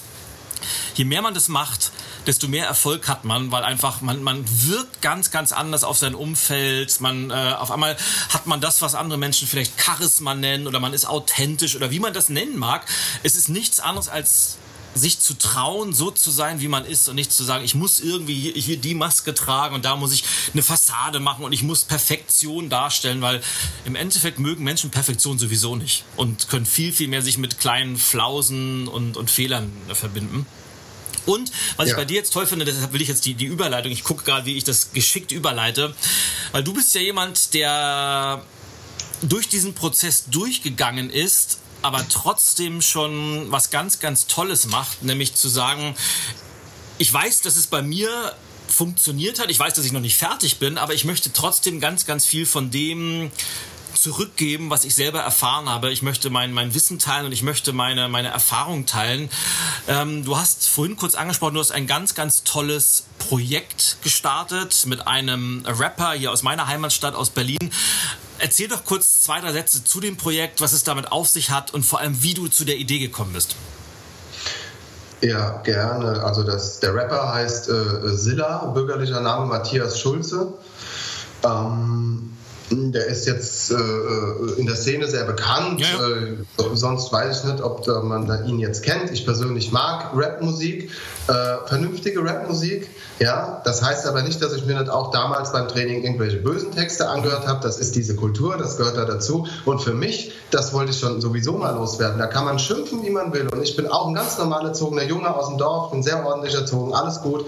je mehr man das macht, desto mehr Erfolg hat man, weil einfach man, man wirkt ganz, ganz anders auf sein Umfeld. Man, äh, auf einmal hat man das, was andere Menschen vielleicht Charisma nennen oder man ist authentisch oder wie man das nennen mag. Es ist nichts anderes als sich zu trauen, so zu sein, wie man ist und nicht zu sagen, ich muss irgendwie hier, die Maske tragen und da muss ich eine Fassade machen und ich muss Perfektion darstellen, weil im Endeffekt mögen Menschen Perfektion sowieso nicht und können viel, viel mehr sich mit kleinen Flausen und, und Fehlern verbinden. Und was ja. ich bei dir jetzt toll finde, deshalb will ich jetzt die, die Überleitung, ich gucke gerade, wie ich das geschickt überleite, weil du bist ja jemand, der durch diesen Prozess durchgegangen ist, aber trotzdem schon was ganz, ganz Tolles macht, nämlich zu sagen, ich weiß, dass es bei mir funktioniert hat. Ich weiß, dass ich noch nicht fertig bin, aber ich möchte trotzdem ganz, ganz viel von dem zurückgeben, was ich selber erfahren habe. Ich möchte mein, mein Wissen teilen und ich möchte meine, meine Erfahrung teilen. Ähm, du hast vorhin kurz angesprochen, du hast ein ganz, ganz tolles Projekt gestartet mit einem Rapper hier aus meiner Heimatstadt, aus Berlin. Erzähl doch kurz zwei, drei Sätze zu dem Projekt, was es damit auf sich hat und vor allem, wie du zu der Idee gekommen bist. Ja, gerne. Also das, der Rapper heißt äh, Silla, bürgerlicher Name Matthias Schulze. Ähm, der ist jetzt äh, in der Szene sehr bekannt. Ja, ja. Äh, sonst weiß ich nicht, ob man ihn jetzt kennt. Ich persönlich mag Rapmusik, äh, vernünftige Rapmusik. Ja, das heißt aber nicht, dass ich mir nicht auch damals beim Training irgendwelche bösen Texte angehört habe. Das ist diese Kultur, das gehört da dazu. Und für mich, das wollte ich schon sowieso mal loswerden. Da kann man schimpfen, wie man will. Und ich bin auch ein ganz normal erzogener Junge aus dem Dorf, bin sehr ordentlich erzogen, alles gut.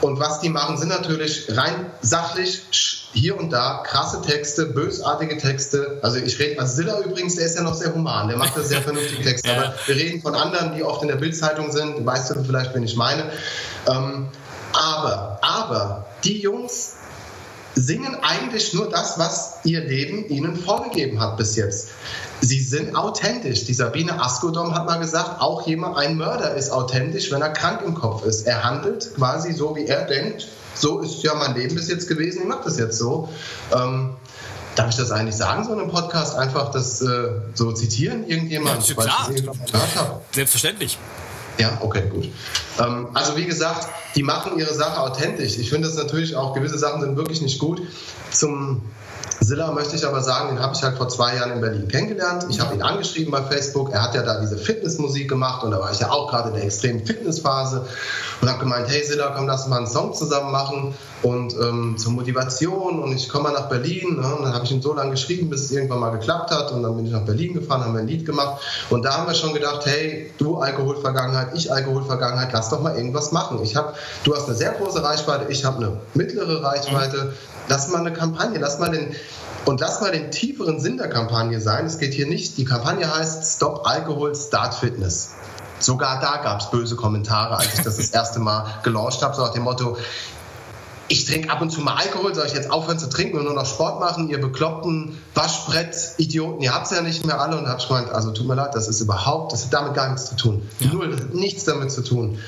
Und was die machen, sind natürlich rein sachlich hier und da krasse Texte, bösartige Texte. Also ich rede, also Silla übrigens, der ist ja noch sehr human, der macht das sehr vernünftige Texte. ja. Aber wir reden von anderen, die oft in der Bildzeitung sind. Weißt du vielleicht, wen ich meine? Ähm, aber, aber die Jungs, singen eigentlich nur das, was ihr Leben ihnen vorgegeben hat bis jetzt. Sie sind authentisch. Die Sabine Askodom hat mal gesagt, auch jemand, ein Mörder ist authentisch, wenn er krank im Kopf ist. Er handelt quasi so, wie er denkt. So ist ja mein Leben bis jetzt gewesen. Ich mache das jetzt so. Ähm, Darf ich das eigentlich sagen, so in einem Podcast? Einfach das äh, so zitieren, irgendjemand? Ja, klar. Selbstverständlich. Ja, okay, gut. Ähm, also wie gesagt, die machen ihre Sache authentisch. Ich finde das natürlich auch, gewisse Sachen sind wirklich nicht gut. Zum Silla möchte ich aber sagen, den habe ich halt vor zwei Jahren in Berlin kennengelernt. Ich habe ihn angeschrieben bei Facebook. Er hat ja da diese Fitnessmusik gemacht und da war ich ja auch gerade in der extremen Fitnessphase und habe gemeint, hey Silla, komm, lass mal einen Song zusammen machen und ähm, zur Motivation und ich komme mal nach Berlin. Ne? Und dann habe ich ihn so lange geschrieben, bis es irgendwann mal geklappt hat und dann bin ich nach Berlin gefahren, haben wir ein Lied gemacht und da haben wir schon gedacht, hey, du Alkoholvergangenheit, ich Alkoholvergangenheit, lass doch mal irgendwas machen. Ich habe, du hast eine sehr große Reichweite, ich habe eine mittlere Reichweite. Lass mal eine Kampagne, lass mal den und lass mal den tieferen Sinn der Kampagne sein. Es geht hier nicht, die Kampagne heißt Stop Alkohol, Start Fitness. Sogar da gab es böse Kommentare, als ich das das erste Mal gelauncht habe, so nach dem Motto, ich trinke ab und zu mal Alkohol, soll ich jetzt aufhören zu trinken und nur noch Sport machen? Ihr bekloppten Waschbrett-Idioten, ihr habt es ja nicht mehr alle. Und habe ich gemeint, also tut mir leid, das ist überhaupt, das hat damit gar nichts zu tun. Ja. Null, das hat nichts damit zu tun.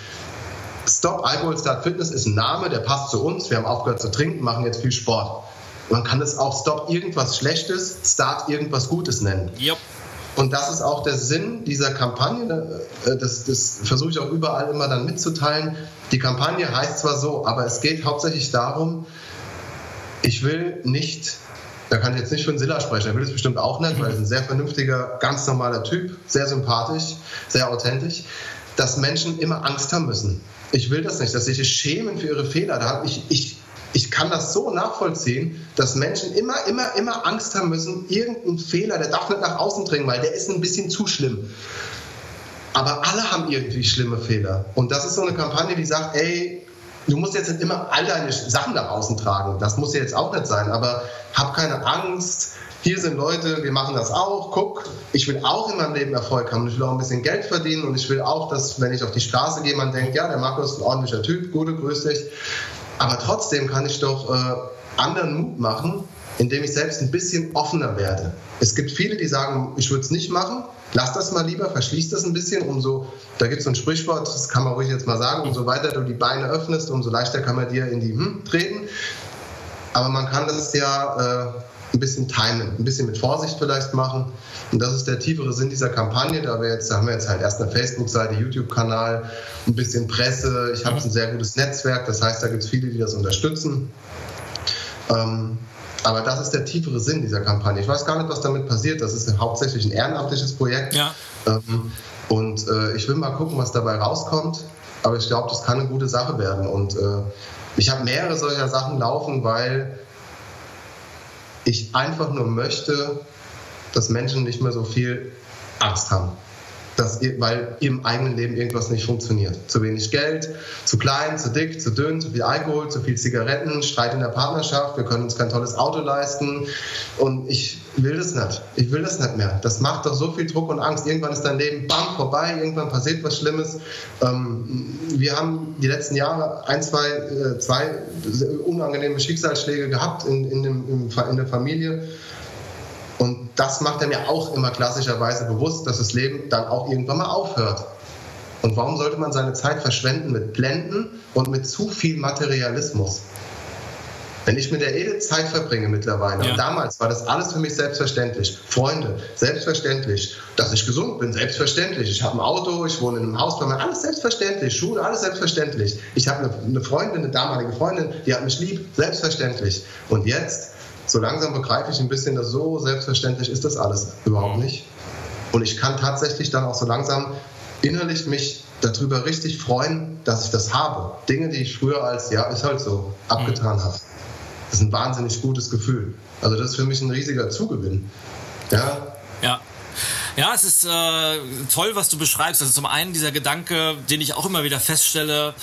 Stop Alkohol Start Fitness ist ein Name, der passt zu uns. Wir haben aufgehört zu trinken, machen jetzt viel Sport. Man kann es auch Stop irgendwas Schlechtes, Start irgendwas Gutes nennen. Yep. Und das ist auch der Sinn dieser Kampagne. Äh, das, das versuche ich auch überall immer dann mitzuteilen. Die Kampagne heißt zwar so, aber es geht hauptsächlich darum, ich will nicht, da kann ich jetzt nicht für einen Silla sprechen, er will es bestimmt auch nicht, weil er ist ein sehr vernünftiger, ganz normaler Typ, sehr sympathisch, sehr authentisch, dass Menschen immer Angst haben müssen. Ich will das nicht, dass sie sich schämen für ihre Fehler. Da ich, ich, ich kann das so nachvollziehen, dass Menschen immer, immer, immer Angst haben müssen, irgendein Fehler, der darf nicht nach außen dringen, weil der ist ein bisschen zu schlimm. Aber alle haben irgendwie schlimme Fehler. Und das ist so eine Kampagne, die sagt, ey, du musst jetzt nicht immer all deine Sachen nach außen tragen. Das muss ja jetzt auch nicht sein. Aber hab keine Angst. Hier sind Leute, wir machen das auch. Guck, ich will auch in meinem Leben Erfolg haben. Ich will auch ein bisschen Geld verdienen und ich will auch, dass, wenn ich auf die Straße gehe, man denkt, ja, der Markus ist ein ordentlicher Typ, gute, grüß dich. Aber trotzdem kann ich doch äh, anderen Mut machen, indem ich selbst ein bisschen offener werde. Es gibt viele, die sagen, ich würde es nicht machen. Lass das mal lieber, verschließ das ein bisschen, umso, da gibt es so ein Sprichwort, das kann man ruhig jetzt mal sagen, umso weiter du die Beine öffnest, umso leichter kann man dir in die hm treten. Aber man kann das ja äh, ein bisschen timen, ein bisschen mit Vorsicht vielleicht machen. Und das ist der tiefere Sinn dieser Kampagne. Da, wir jetzt, da haben wir jetzt halt erst eine Facebook-Seite, YouTube-Kanal, ein bisschen Presse. Ich habe ein sehr gutes Netzwerk, das heißt, da gibt es viele, die das unterstützen. Ähm, aber das ist der tiefere Sinn dieser Kampagne. Ich weiß gar nicht, was damit passiert. Das ist hauptsächlich ein ehrenamtliches Projekt. Ja. Ähm, und äh, ich will mal gucken, was dabei rauskommt. Aber ich glaube, das kann eine gute Sache werden. Und äh, ich habe mehrere solcher Sachen laufen, weil ich einfach nur möchte, dass Menschen nicht mehr so viel Angst haben. Dass, weil im eigenen Leben irgendwas nicht funktioniert. Zu wenig Geld, zu klein, zu dick, zu dünn, zu viel Alkohol, zu viel Zigaretten, Streit in der Partnerschaft, wir können uns kein tolles Auto leisten. Und ich will das nicht. Ich will das nicht mehr. Das macht doch so viel Druck und Angst. Irgendwann ist dein Leben bam vorbei, irgendwann passiert was Schlimmes. Ähm, wir haben die letzten Jahre ein, zwei, äh, zwei unangenehme Schicksalsschläge gehabt in, in, dem, in der Familie. Und das macht er mir auch immer klassischerweise bewusst, dass das Leben dann auch irgendwann mal aufhört. Und warum sollte man seine Zeit verschwenden mit Blenden und mit zu viel Materialismus? Wenn ich mit der Ede Zeit verbringe mittlerweile, ja. und damals war das alles für mich selbstverständlich. Freunde, selbstverständlich. Dass ich gesund bin, selbstverständlich. Ich habe ein Auto, ich wohne in einem Haus bei mir, alles selbstverständlich. Schule, alles selbstverständlich. Ich habe eine, eine Freundin, eine damalige Freundin, die hat mich lieb, selbstverständlich. Und jetzt, so langsam begreife ich ein bisschen, dass so selbstverständlich ist das alles überhaupt nicht. Und ich kann tatsächlich dann auch so langsam innerlich mich darüber richtig freuen, dass ich das habe. Dinge, die ich früher als, ja, ist halt so, abgetan habe. Ist ein wahnsinnig gutes Gefühl. Also das ist für mich ein riesiger Zugewinn. Ja. Ja. Ja, es ist äh, toll, was du beschreibst. Also zum einen dieser Gedanke, den ich auch immer wieder feststelle,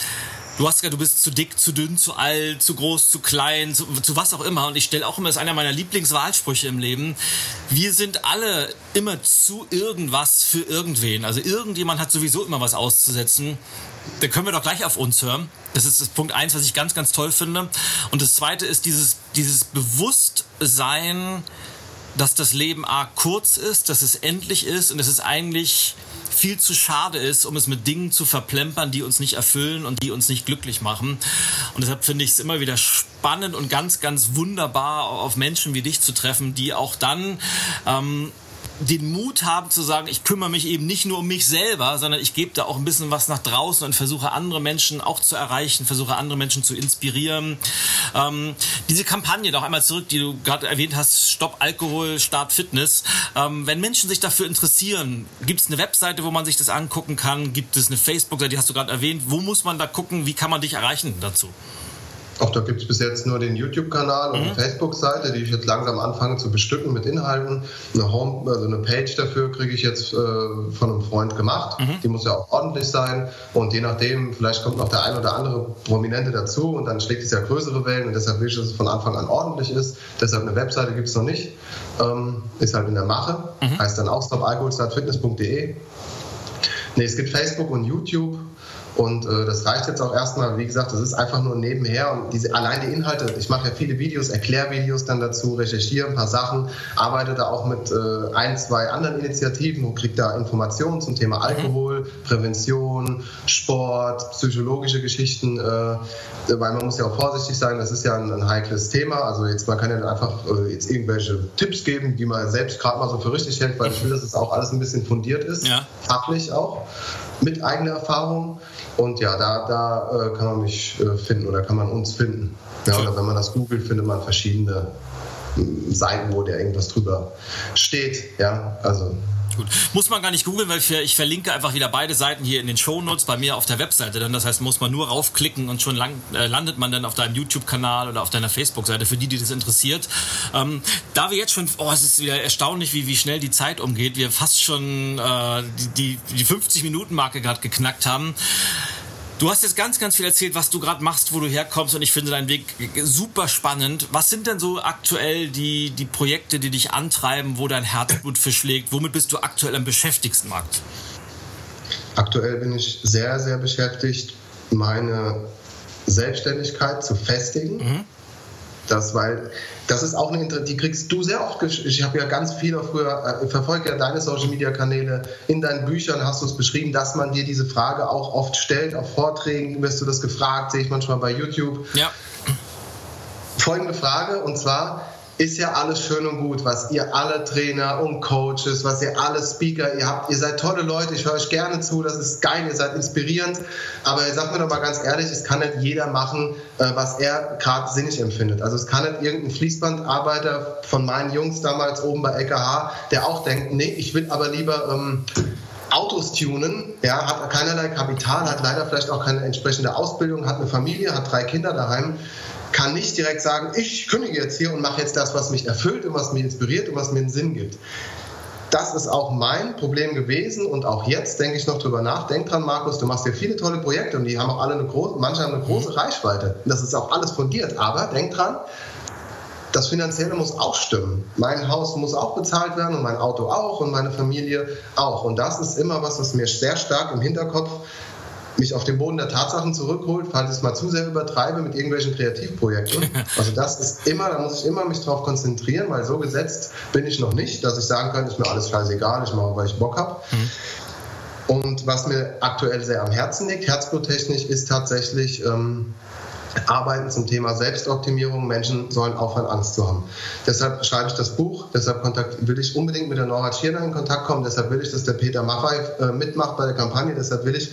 Du hast ja, du bist zu dick, zu dünn, zu alt, zu groß, zu klein, zu, zu was auch immer. Und ich stelle auch immer, das ist einer meiner Lieblingswahlsprüche im Leben. Wir sind alle immer zu irgendwas für irgendwen. Also irgendjemand hat sowieso immer was auszusetzen. Da können wir doch gleich auf uns hören. Das ist das Punkt eins, was ich ganz, ganz toll finde. Und das zweite ist dieses, dieses Bewusstsein, dass das Leben A kurz ist, dass es endlich ist und dass es eigentlich viel zu schade ist, um es mit Dingen zu verplempern, die uns nicht erfüllen und die uns nicht glücklich machen. Und deshalb finde ich es immer wieder spannend und ganz, ganz wunderbar, auf Menschen wie dich zu treffen, die auch dann ähm, den Mut haben zu sagen, ich kümmere mich eben nicht nur um mich selber, sondern ich gebe da auch ein bisschen was nach draußen und versuche andere Menschen auch zu erreichen, versuche andere Menschen zu inspirieren. Ähm, diese Kampagne, noch einmal zurück, die du gerade erwähnt hast, Stopp Alkohol, Start Fitness. Ähm, wenn Menschen sich dafür interessieren, gibt es eine Webseite, wo man sich das angucken kann? Gibt es eine Facebook-Seite, die hast du gerade erwähnt? Wo muss man da gucken? Wie kann man dich erreichen dazu? Auch da gibt es bis jetzt nur den YouTube-Kanal und mhm. eine Facebook-Seite, die ich jetzt langsam anfange zu bestücken mit Inhalten. Eine, Home, also eine Page dafür kriege ich jetzt äh, von einem Freund gemacht. Mhm. Die muss ja auch ordentlich sein. Und je nachdem, vielleicht kommt noch der ein oder andere Prominente dazu und dann schlägt es ja größere Wellen und deshalb will ich, dass es von Anfang an ordentlich ist. Deshalb eine Webseite gibt es noch nicht. Ähm, ist halt in der Mache. Mhm. Heißt dann auch stopalkoholstartfitness.de. Nee, es gibt Facebook und YouTube. Und äh, das reicht jetzt auch erstmal, wie gesagt, das ist einfach nur nebenher und diese, allein die Inhalte, ich mache ja viele Videos, Erklärvideos dann dazu, recherchiere ein paar Sachen, arbeite da auch mit äh, ein, zwei anderen Initiativen und kriege da Informationen zum Thema mhm. Alkohol, Prävention, Sport, psychologische Geschichten, äh, weil man muss ja auch vorsichtig sein, das ist ja ein, ein heikles Thema. Also jetzt, man kann ja einfach äh, jetzt irgendwelche Tipps geben, die man selbst gerade mal so für richtig hält, weil ich will, dass es auch alles ein bisschen fundiert ist, ja. fachlich auch mit eigener Erfahrung. Und ja, da, da äh, kann man mich äh, finden oder kann man uns finden. Ja, oder wenn man das googelt, findet man verschiedene Seiten, wo der irgendwas drüber steht. Ja, also Gut. Muss man gar nicht googeln, weil ich verlinke einfach wieder beide Seiten hier in den Shownotes bei mir auf der Webseite. Dann das heißt, muss man nur raufklicken und schon lang, äh, landet man dann auf deinem YouTube-Kanal oder auf deiner Facebook-Seite, für die, die das interessiert. Ähm, da wir jetzt schon, oh, es ist wieder erstaunlich, wie, wie schnell die Zeit umgeht, wir fast schon äh, die, die, die 50-Minuten-Marke gerade geknackt haben. Du hast jetzt ganz, ganz viel erzählt, was du gerade machst, wo du herkommst und ich finde deinen Weg super spannend. Was sind denn so aktuell die, die Projekte, die dich antreiben, wo dein Herzblut verschlägt? Womit bist du aktuell am beschäftigsten, Markt? Aktuell bin ich sehr, sehr beschäftigt, meine Selbstständigkeit zu festigen. Mhm. Das, weil das ist auch eine, die kriegst du sehr oft. Ich habe ja ganz viele früher, äh, verfolge ja deine Social Media Kanäle. In deinen Büchern hast du es beschrieben, dass man dir diese Frage auch oft stellt. Auf Vorträgen wirst du das gefragt, sehe ich manchmal bei YouTube. Ja. Folgende Frage, und zwar, ist ja alles schön und gut, was ihr alle Trainer und Coaches, was ihr alle Speaker, ihr habt, ihr seid tolle Leute, ich höre euch gerne zu, das ist geil, ihr seid inspirierend, aber sagt mir doch mal ganz ehrlich, es kann nicht jeder machen, äh, was er gerade sinnig empfindet. Also es kann nicht irgendein Fließbandarbeiter von meinen Jungs damals oben bei LKH, der auch denkt, nee, ich will aber lieber ähm, Autos tunen, ja, hat keinerlei Kapital, hat leider vielleicht auch keine entsprechende Ausbildung, hat eine Familie, hat drei Kinder daheim kann nicht direkt sagen, ich kündige jetzt hier und mache jetzt das, was mich erfüllt und was mich inspiriert und was mir einen Sinn gibt. Das ist auch mein Problem gewesen und auch jetzt denke ich noch drüber nach. Denk dran, Markus, du machst hier viele tolle Projekte und die haben auch alle eine große, manche haben eine große mhm. Reichweite. Das ist auch alles fundiert. Aber denk dran, das Finanzielle muss auch stimmen. Mein Haus muss auch bezahlt werden und mein Auto auch und meine Familie auch. Und das ist immer was, was mir sehr stark im Hinterkopf mich auf den Boden der Tatsachen zurückholt, falls ich es mal zu sehr übertreibe mit irgendwelchen Kreativprojekten. Also das ist immer, da muss ich immer mich drauf konzentrieren, weil so gesetzt bin ich noch nicht, dass ich sagen kann, ist mir alles scheißegal, ich mache, weil ich Bock habe. Mhm. Und was mir aktuell sehr am Herzen liegt, herzbluttechnisch, ist tatsächlich ähm, Arbeiten zum Thema Selbstoptimierung. Menschen sollen aufhören, Angst zu haben. Deshalb schreibe ich das Buch, deshalb will ich unbedingt mit der Nora Tschirner in Kontakt kommen, deshalb will ich, dass der Peter Maffei äh, mitmacht bei der Kampagne, deshalb will ich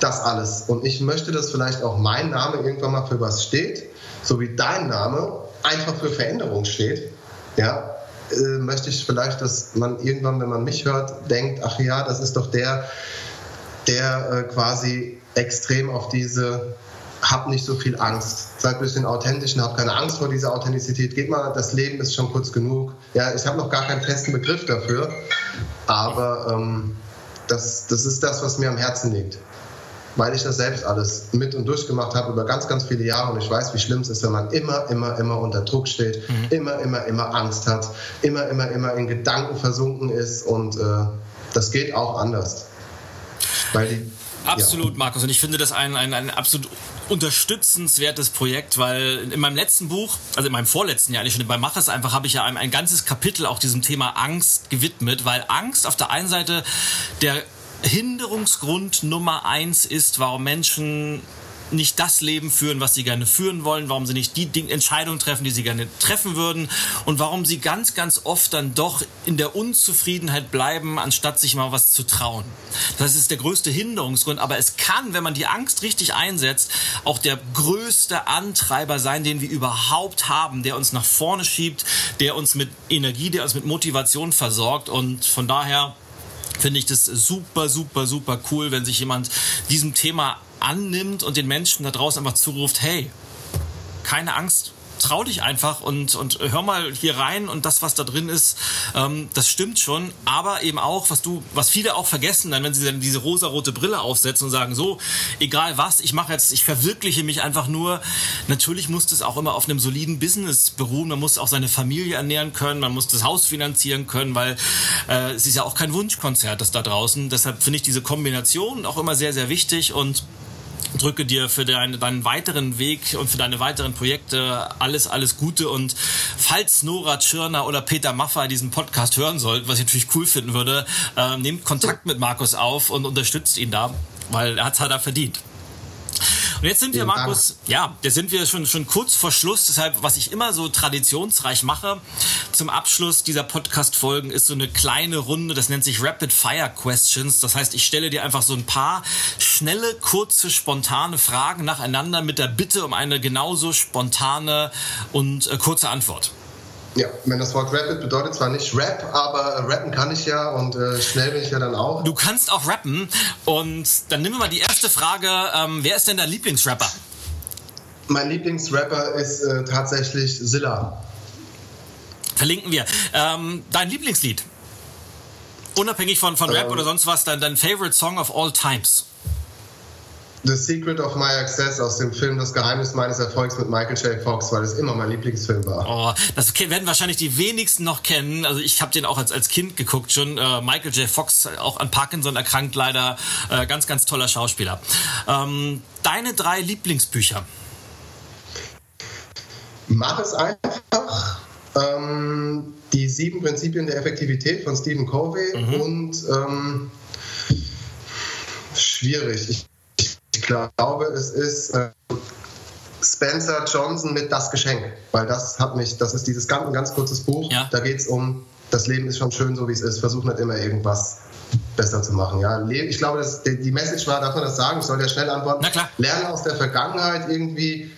das alles. Und ich möchte, dass vielleicht auch mein Name irgendwann mal für was steht, so wie dein Name einfach für Veränderung steht. Ja, äh, möchte ich vielleicht, dass man irgendwann, wenn man mich hört, denkt, ach ja, das ist doch der, der äh, quasi extrem auf diese hab nicht so viel Angst. Seid ein bisschen authentisch und habt keine Angst vor dieser Authentizität. Geht mal, das Leben ist schon kurz genug. Ja, ich habe noch gar keinen festen Begriff dafür, aber ähm, das, das ist das, was mir am Herzen liegt. weil ich das selbst alles mit und durchgemacht habe über ganz, ganz viele Jahre und ich weiß, wie schlimm es ist, wenn man immer, immer, immer unter Druck steht, mhm. immer, immer, immer Angst hat, immer, immer, immer in Gedanken versunken ist und äh, das geht auch anders. Weil die, Absolut, ja. Markus. Und ich finde das ein, ein, ein absolut unterstützenswertes Projekt, weil in meinem letzten Buch, also in meinem vorletzten Jahr, eigentlich schon bei Mach es einfach, habe ich ja ein, ein ganzes Kapitel auch diesem Thema Angst gewidmet, weil Angst auf der einen Seite der Hinderungsgrund Nummer eins ist, warum Menschen nicht das Leben führen, was sie gerne führen wollen, warum sie nicht die Entscheidungen treffen, die sie gerne treffen würden und warum sie ganz, ganz oft dann doch in der Unzufriedenheit bleiben, anstatt sich mal was zu trauen. Das ist der größte Hinderungsgrund, aber es kann, wenn man die Angst richtig einsetzt, auch der größte Antreiber sein, den wir überhaupt haben, der uns nach vorne schiebt, der uns mit Energie, der uns mit Motivation versorgt und von daher finde ich das super, super, super cool, wenn sich jemand diesem Thema annimmt und den Menschen da draußen einfach zuruft, hey, keine Angst, trau dich einfach und, und hör mal hier rein und das, was da drin ist, ähm, das stimmt schon. Aber eben auch, was du, was viele auch vergessen, dann, wenn sie dann diese rosa-rote Brille aufsetzen und sagen, so, egal was, ich mache jetzt, ich verwirkliche mich einfach nur. Natürlich muss das auch immer auf einem soliden Business beruhen. Man muss auch seine Familie ernähren können, man muss das Haus finanzieren können, weil äh, es ist ja auch kein Wunschkonzert, das da draußen. Deshalb finde ich diese Kombination auch immer sehr, sehr wichtig und drücke dir für deinen, deinen weiteren Weg und für deine weiteren Projekte alles, alles Gute. Und falls Nora Tschirner oder Peter Maffay diesen Podcast hören sollten, was ich natürlich cool finden würde, äh, nehmt Kontakt mit Markus auf und unterstützt ihn da, weil er hat es halt da verdient. Und jetzt sind wir, Markus, ja, jetzt sind wir schon, schon kurz vor Schluss. Deshalb, was ich immer so traditionsreich mache, zum Abschluss dieser Podcast-Folgen ist so eine kleine Runde, das nennt sich Rapid Fire Questions. Das heißt, ich stelle dir einfach so ein paar schnelle, kurze, spontane Fragen nacheinander mit der Bitte um eine genauso spontane und äh, kurze Antwort. Ja, wenn das Wort Rapid bedeutet zwar nicht Rap, aber rappen kann ich ja und äh, schnell bin ich ja dann auch. Du kannst auch rappen und dann nehmen wir mal die erste Frage. Ähm, wer ist denn dein Lieblingsrapper? Mein Lieblingsrapper ist äh, tatsächlich Zilla. Verlinken wir. Ähm, dein Lieblingslied? Unabhängig von, von Rap ähm, oder sonst was, dein, dein Favorite Song of all times? The Secret of My Access aus dem Film Das Geheimnis meines Erfolgs mit Michael J. Fox, weil es immer mein Lieblingsfilm war. Oh, das werden wahrscheinlich die wenigsten noch kennen. Also ich habe den auch als, als Kind geguckt schon. Äh, Michael J. Fox, auch an Parkinson erkrankt leider. Äh, ganz, ganz toller Schauspieler. Ähm, deine drei Lieblingsbücher? Mach es einfach. Ähm, die sieben Prinzipien der Effektivität von Stephen Covey mhm. und ähm, schwierig. Ich glaube, es ist äh, Spencer Johnson mit Das Geschenk, weil das hat mich, das ist dieses ganz, ganz kurzes Buch. Ja. Da geht es um, das Leben ist schon schön, so wie es ist. Versuch nicht immer irgendwas besser zu machen. Ja, ich glaube, dass die Message war, darf man das sagen? Ich soll ja schnell antworten. Na klar. Lernen aus der Vergangenheit irgendwie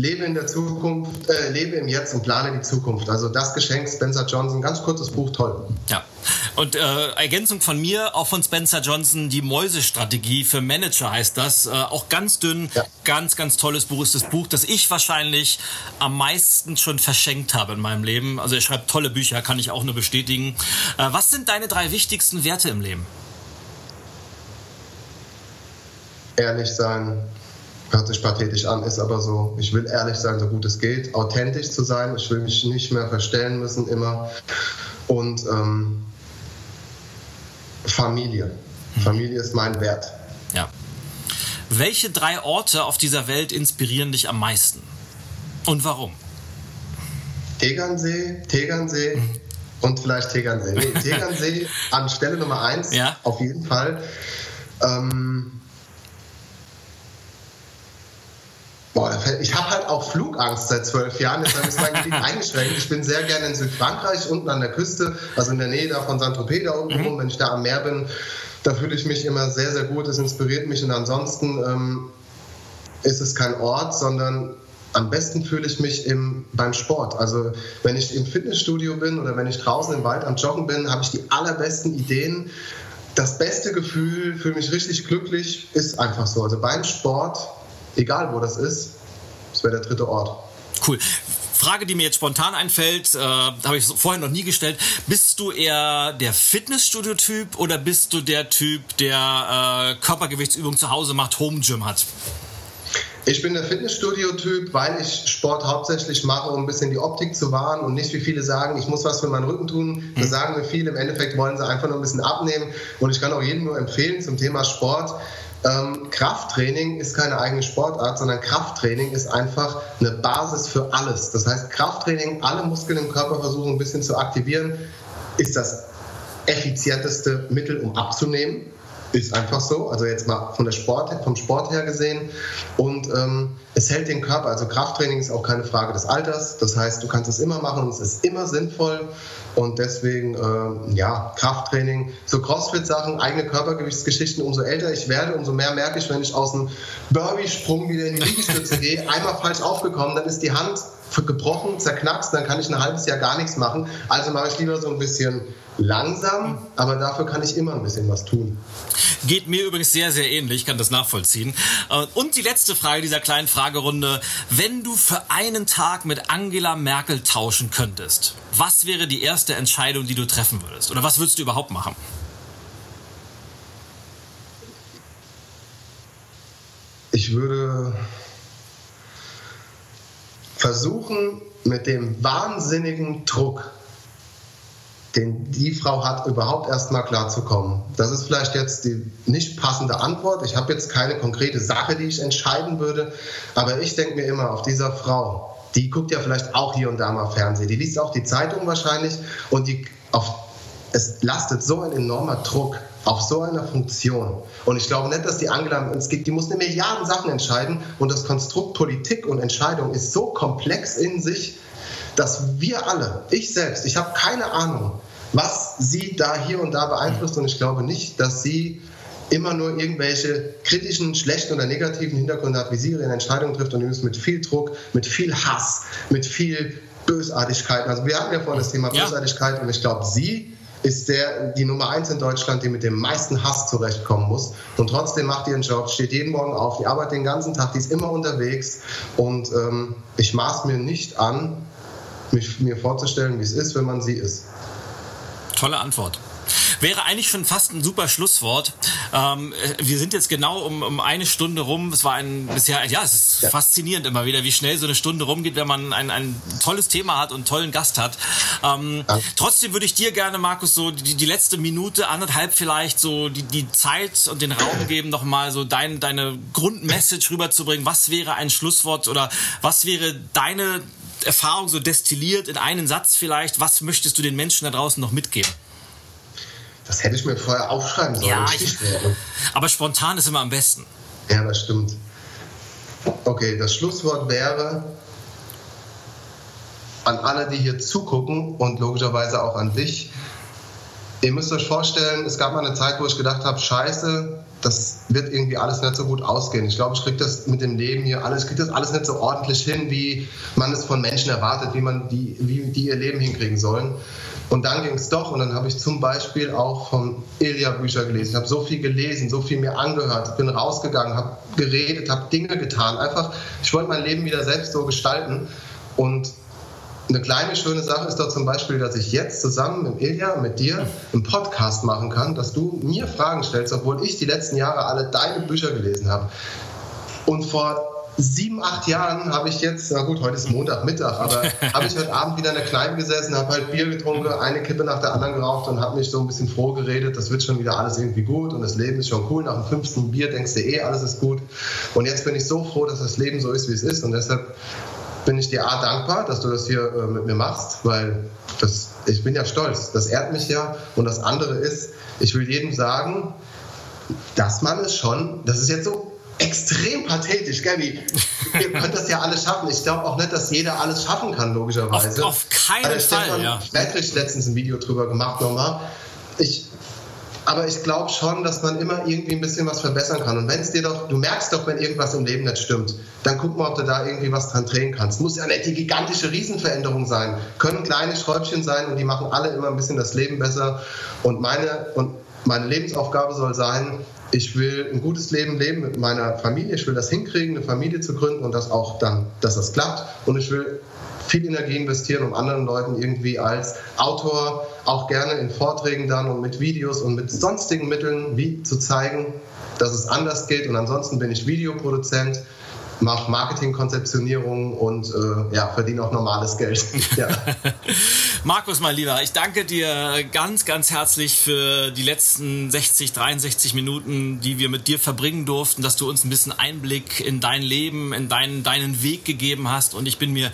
lebe in der Zukunft, äh, lebe im Jetzt und plane die Zukunft. Also das Geschenk Spencer Johnson, ganz kurzes Buch, toll. Ja. Und äh, Ergänzung von mir, auch von Spencer Johnson, die Mäusestrategie für Manager heißt das. Äh, auch ganz dünn, ja. ganz, ganz tolles Buch ist das Buch, das ich wahrscheinlich am meisten schon verschenkt habe in meinem Leben. Also er schreibt tolle Bücher, kann ich auch nur bestätigen. Äh, was sind deine drei wichtigsten Werte im Leben? Ehrlich sein, hört sich pathetisch an, ist aber so. Ich will ehrlich sein, so gut es geht, authentisch zu sein. Ich will mich nicht mehr verstellen müssen immer. Und ähm, Familie. Mhm. Familie ist mein Wert. Ja. Welche drei Orte auf dieser Welt inspirieren dich am meisten? Und warum? Tegernsee, Tegernsee mhm. und vielleicht Tegernsee. Nee, Tegernsee an Stelle Nummer eins, ja. auf jeden Fall. Ähm, Boah, ich habe halt auch Flugangst seit zwölf Jahren, deshalb ist mein Gebiet eingeschränkt. Ich bin sehr gerne in Südfrankreich, unten an der Küste, also in der Nähe da von Saint-Tropez da unten mhm. rum. Wenn ich da am Meer bin, da fühle ich mich immer sehr, sehr gut. Es inspiriert mich und ansonsten ähm, ist es kein Ort, sondern am besten fühle ich mich im, beim Sport. Also wenn ich im Fitnessstudio bin oder wenn ich draußen im Wald am Joggen bin, habe ich die allerbesten Ideen. Das beste Gefühl, fühle mich richtig glücklich, ist einfach so. Also beim Sport egal wo das ist, das wäre der dritte Ort. Cool. Frage, die mir jetzt spontan einfällt, äh, habe ich vorher noch nie gestellt. Bist du eher der Fitnessstudio-Typ oder bist du der Typ, der äh, Körpergewichtsübung zu Hause macht, Home Gym hat? Ich bin der Fitnessstudio-Typ, weil ich Sport hauptsächlich mache, um ein bisschen die Optik zu wahren und nicht wie viele sagen, ich muss was für meinen Rücken tun. Das mhm. sagen mir viele. Im Endeffekt wollen sie einfach nur ein bisschen abnehmen. Und ich kann auch jedem nur empfehlen zum Thema Sport. Ähm, Krafttraining ist keine eigene Sportart, sondern Krafttraining ist einfach eine Basis für alles. Das heißt, Krafttraining, alle Muskeln im Körper versuchen ein bisschen zu aktivieren, ist das effizienteste Mittel, um abzunehmen. Ist einfach so, also jetzt mal von der Sport, vom Sport her gesehen. Und ähm, es hält den Körper, also Krafttraining ist auch keine Frage des Alters. Das heißt, du kannst es immer machen und es ist immer sinnvoll. Und deswegen, äh, ja, Krafttraining, so Crossfit-Sachen, eigene Körpergewichtsgeschichten, umso älter ich werde, umso mehr merke ich, wenn ich aus dem Burpee-Sprung wieder in die Liegestütze gehe, einmal falsch aufgekommen, dann ist die Hand gebrochen, zerknackst, dann kann ich ein halbes Jahr gar nichts machen. Also mache ich lieber so ein bisschen langsam, aber dafür kann ich immer ein bisschen was tun. Geht mir übrigens sehr, sehr ähnlich, kann das nachvollziehen. Äh, und die letzte Frage dieser kleinen Fragerunde. Wenn du für einen Tag mit Angela Merkel tauschen könntest, was wäre die erste Entscheidung, die du treffen würdest? Oder was würdest du überhaupt machen? Ich würde versuchen, mit dem wahnsinnigen Druck, den die Frau hat, überhaupt erstmal klarzukommen. Das ist vielleicht jetzt die nicht passende Antwort. Ich habe jetzt keine konkrete Sache, die ich entscheiden würde, aber ich denke mir immer, auf dieser Frau, die guckt ja vielleicht auch hier und da mal Fernsehen, die liest auch die Zeitung wahrscheinlich und die auf, es lastet so ein enormer Druck auf so einer Funktion. Und ich glaube nicht, dass die Angela, es gibt, die muss eine Milliarden Sachen entscheiden und das Konstrukt Politik und Entscheidung ist so komplex in sich, dass wir alle, ich selbst, ich habe keine Ahnung, was sie da hier und da beeinflusst und ich glaube nicht, dass sie immer nur irgendwelche kritischen, schlechten oder negativen Hintergründe hat, wie sie ihre Entscheidungen trifft und übrigens mit viel Druck, mit viel Hass, mit viel Bösartigkeit. Also wir hatten ja vorhin das Thema Bösartigkeit und ich glaube, sie ist der, die Nummer eins in Deutschland, die mit dem meisten Hass zurechtkommen muss. Und trotzdem macht ihren Job, steht jeden Morgen auf, die arbeitet den ganzen Tag, die ist immer unterwegs. Und ähm, ich maß mir nicht an, mich, mir vorzustellen, wie es ist, wenn man sie ist. Tolle Antwort. Wäre eigentlich schon fast ein super Schlusswort. Ähm, wir sind jetzt genau um, um eine Stunde rum. Es war ein bisher, ja, es ist ja. faszinierend immer wieder, wie schnell so eine Stunde rumgeht, wenn man ein, ein tolles Thema hat und einen tollen Gast hat. Ähm, ja. Trotzdem würde ich dir gerne, Markus, so die, die letzte Minute, anderthalb vielleicht, so die, die Zeit und den Raum geben, nochmal so dein, deine Grundmessage rüberzubringen. Was wäre ein Schlusswort oder was wäre deine Erfahrung so destilliert in einen Satz vielleicht? Was möchtest du den Menschen da draußen noch mitgeben? Das hätte ich mir vorher aufschreiben sollen. Ja, ich, aber spontan ist immer am besten. Ja, das stimmt. Okay, das Schlusswort wäre an alle, die hier zugucken und logischerweise auch an dich. Ihr müsst euch vorstellen, es gab mal eine Zeit, wo ich gedacht habe, scheiße, das wird irgendwie alles nicht so gut ausgehen. Ich glaube, ich kriege das mit dem Leben hier alles, kriege das alles nicht so ordentlich hin, wie man es von Menschen erwartet, wie man die, wie die ihr Leben hinkriegen sollen. Und dann ging es doch und dann habe ich zum Beispiel auch von Ilja Bücher gelesen. Ich habe so viel gelesen, so viel mir angehört, bin rausgegangen, habe geredet, habe Dinge getan. Einfach, ich wollte mein Leben wieder selbst so gestalten. Und eine kleine schöne Sache ist doch zum Beispiel, dass ich jetzt zusammen mit Ilja, mit dir, einen Podcast machen kann, dass du mir Fragen stellst, obwohl ich die letzten Jahre alle deine Bücher gelesen habe. Und vor sieben, acht Jahren habe ich jetzt, na gut, heute ist Montagmittag, aber habe ich heute Abend wieder in der Kneipe gesessen, habe halt Bier getrunken, eine Kippe nach der anderen geraucht und habe mich so ein bisschen froh geredet, das wird schon wieder alles irgendwie gut und das Leben ist schon cool. Nach dem fünften Bier denkst du eh, alles ist gut. Und jetzt bin ich so froh, dass das Leben so ist, wie es ist und deshalb bin ich dir A dankbar, dass du das hier äh, mit mir machst, weil das, ich bin ja stolz. Das ehrt mich ja. Und das andere ist, ich will jedem sagen, dass man es schon, das ist jetzt so extrem pathetisch? Wie, ihr könnt das ja alles schaffen. Ich glaube auch nicht, dass jeder alles schaffen kann, logischerweise. Auf, auf keinen also Fall. Stefan ja. Letztens ein Video drüber gemacht nochmal. Ich, aber ich glaube schon, dass man immer irgendwie ein bisschen was verbessern kann. Und wenn es dir doch, du merkst doch, wenn irgendwas im Leben nicht stimmt, dann guck mal, ob du da irgendwie was dran drehen kannst. Muss ja nicht die gigantische Riesenveränderung sein. Können kleine Schräubchen sein und die machen alle immer ein bisschen das Leben besser. Und meine, und meine Lebensaufgabe soll sein, ich will ein gutes Leben leben mit meiner Familie. Ich will das hinkriegen, eine Familie zu gründen und das auch dann, dass das klappt. Und ich will viel Energie investieren, um anderen Leuten irgendwie als Autor auch gerne in Vorträgen dann und mit Videos und mit sonstigen Mitteln wie zu zeigen, dass es anders geht. Und ansonsten bin ich Videoproduzent mache Marketingkonzeptionierung und äh, ja, verdiene auch normales Geld. ja. Markus, mein Lieber, ich danke dir ganz, ganz herzlich für die letzten 60, 63 Minuten, die wir mit dir verbringen durften, dass du uns ein bisschen Einblick in dein Leben, in deinen, deinen Weg gegeben hast. Und ich bin mir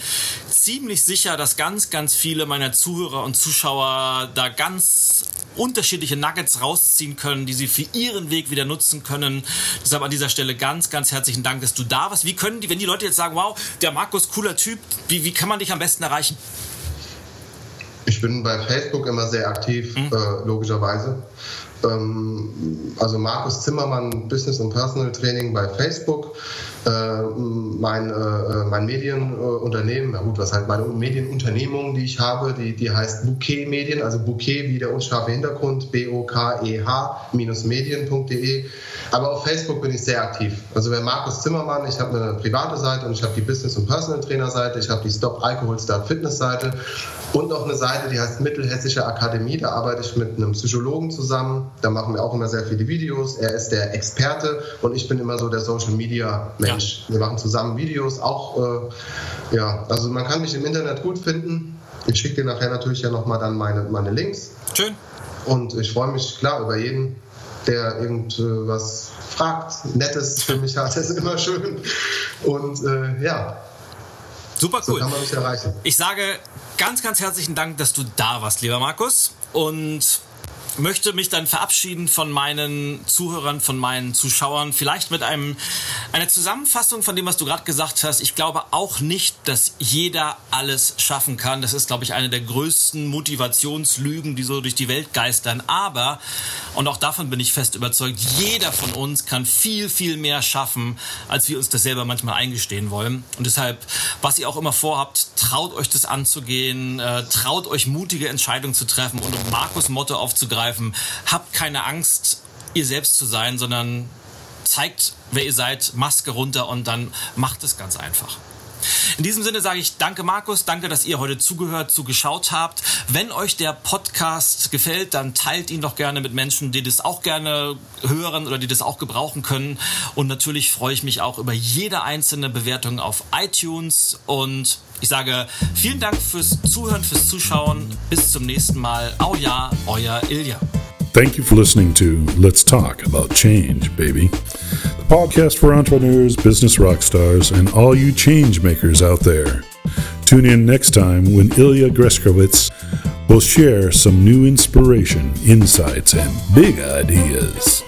ziemlich sicher, dass ganz, ganz viele meiner Zuhörer und Zuschauer da ganz unterschiedliche Nuggets rausziehen können, die sie für ihren Weg wieder nutzen können. Deshalb an dieser Stelle ganz, ganz herzlichen Dank, dass du da warst. Wie können die, wenn die Leute jetzt sagen, wow, der Markus, cooler Typ, wie, wie kann man dich am besten erreichen? Ich bin bei Facebook immer sehr aktiv, mhm. äh, logischerweise. Ähm, also Markus Zimmermann, Business und Personal Training bei Facebook. Äh, mein, äh, mein Medienunternehmen, ja gut, was halt meine Medienunternehmung, die ich habe, die, die heißt Bouquet Medien, also Bouquet wie der unscharfe Hintergrund, B-O-K-E-H-Medien.de. Aber auf Facebook bin ich sehr aktiv. Also wer Markus Zimmermann, ich habe eine private Seite und ich habe die Business- und Personal Trainer Seite, ich habe die Stop Alcohol Start Fitness Seite und auch eine Seite, die heißt Mittelhessische Akademie. Da arbeite ich mit einem Psychologen zusammen. Da machen wir auch immer sehr viele Videos. Er ist der Experte und ich bin immer so der Social Media Mensch. Ja. Wir machen zusammen Videos. Auch, äh, ja, also man kann mich im Internet gut finden. Ich schicke dir nachher natürlich ja nochmal dann meine, meine Links. Schön. Und ich freue mich klar über jeden, der irgendwas fragt. Nettes für mich hat, ist immer schön. Und äh, ja. Super cool. So kann man mich erreichen. Ich sage ganz, ganz herzlichen Dank, dass du da warst, lieber Markus. Und möchte mich dann verabschieden von meinen Zuhörern, von meinen Zuschauern. Vielleicht mit einem, einer Zusammenfassung von dem, was du gerade gesagt hast. Ich glaube auch nicht, dass jeder alles schaffen kann. Das ist, glaube ich, eine der größten Motivationslügen, die so durch die Welt geistern. Aber, und auch davon bin ich fest überzeugt, jeder von uns kann viel, viel mehr schaffen, als wir uns das selber manchmal eingestehen wollen. Und deshalb, was ihr auch immer vorhabt, traut euch das anzugehen, äh, traut euch mutige Entscheidungen zu treffen und um Markus Motto aufzugreifen, aufgreifen. Habt keine Angst, ihr selbst zu sein, sondern zeigt, wer ihr seid, Maske runter und dann macht es ganz einfach. In diesem Sinne sage ich danke Markus, danke, dass ihr heute zugehört, zugeschaut habt. Wenn euch der Podcast gefällt, dann teilt ihn doch gerne mit Menschen, die das auch gerne hören oder die das auch gebrauchen können. Und natürlich freue ich mich auch über jede einzelne Bewertung auf iTunes. Und ich sage vielen Dank fürs Zuhören, fürs Zuschauen. Bis zum nächsten Mal. Au ja, euer Ilja. Thank you for listening to Let's Talk About Change, baby. The podcast for entrepreneurs, business rock stars, and all you change makers out there. Tune in next time when Ilya Greskowitz will share some new inspiration, insights, and big ideas.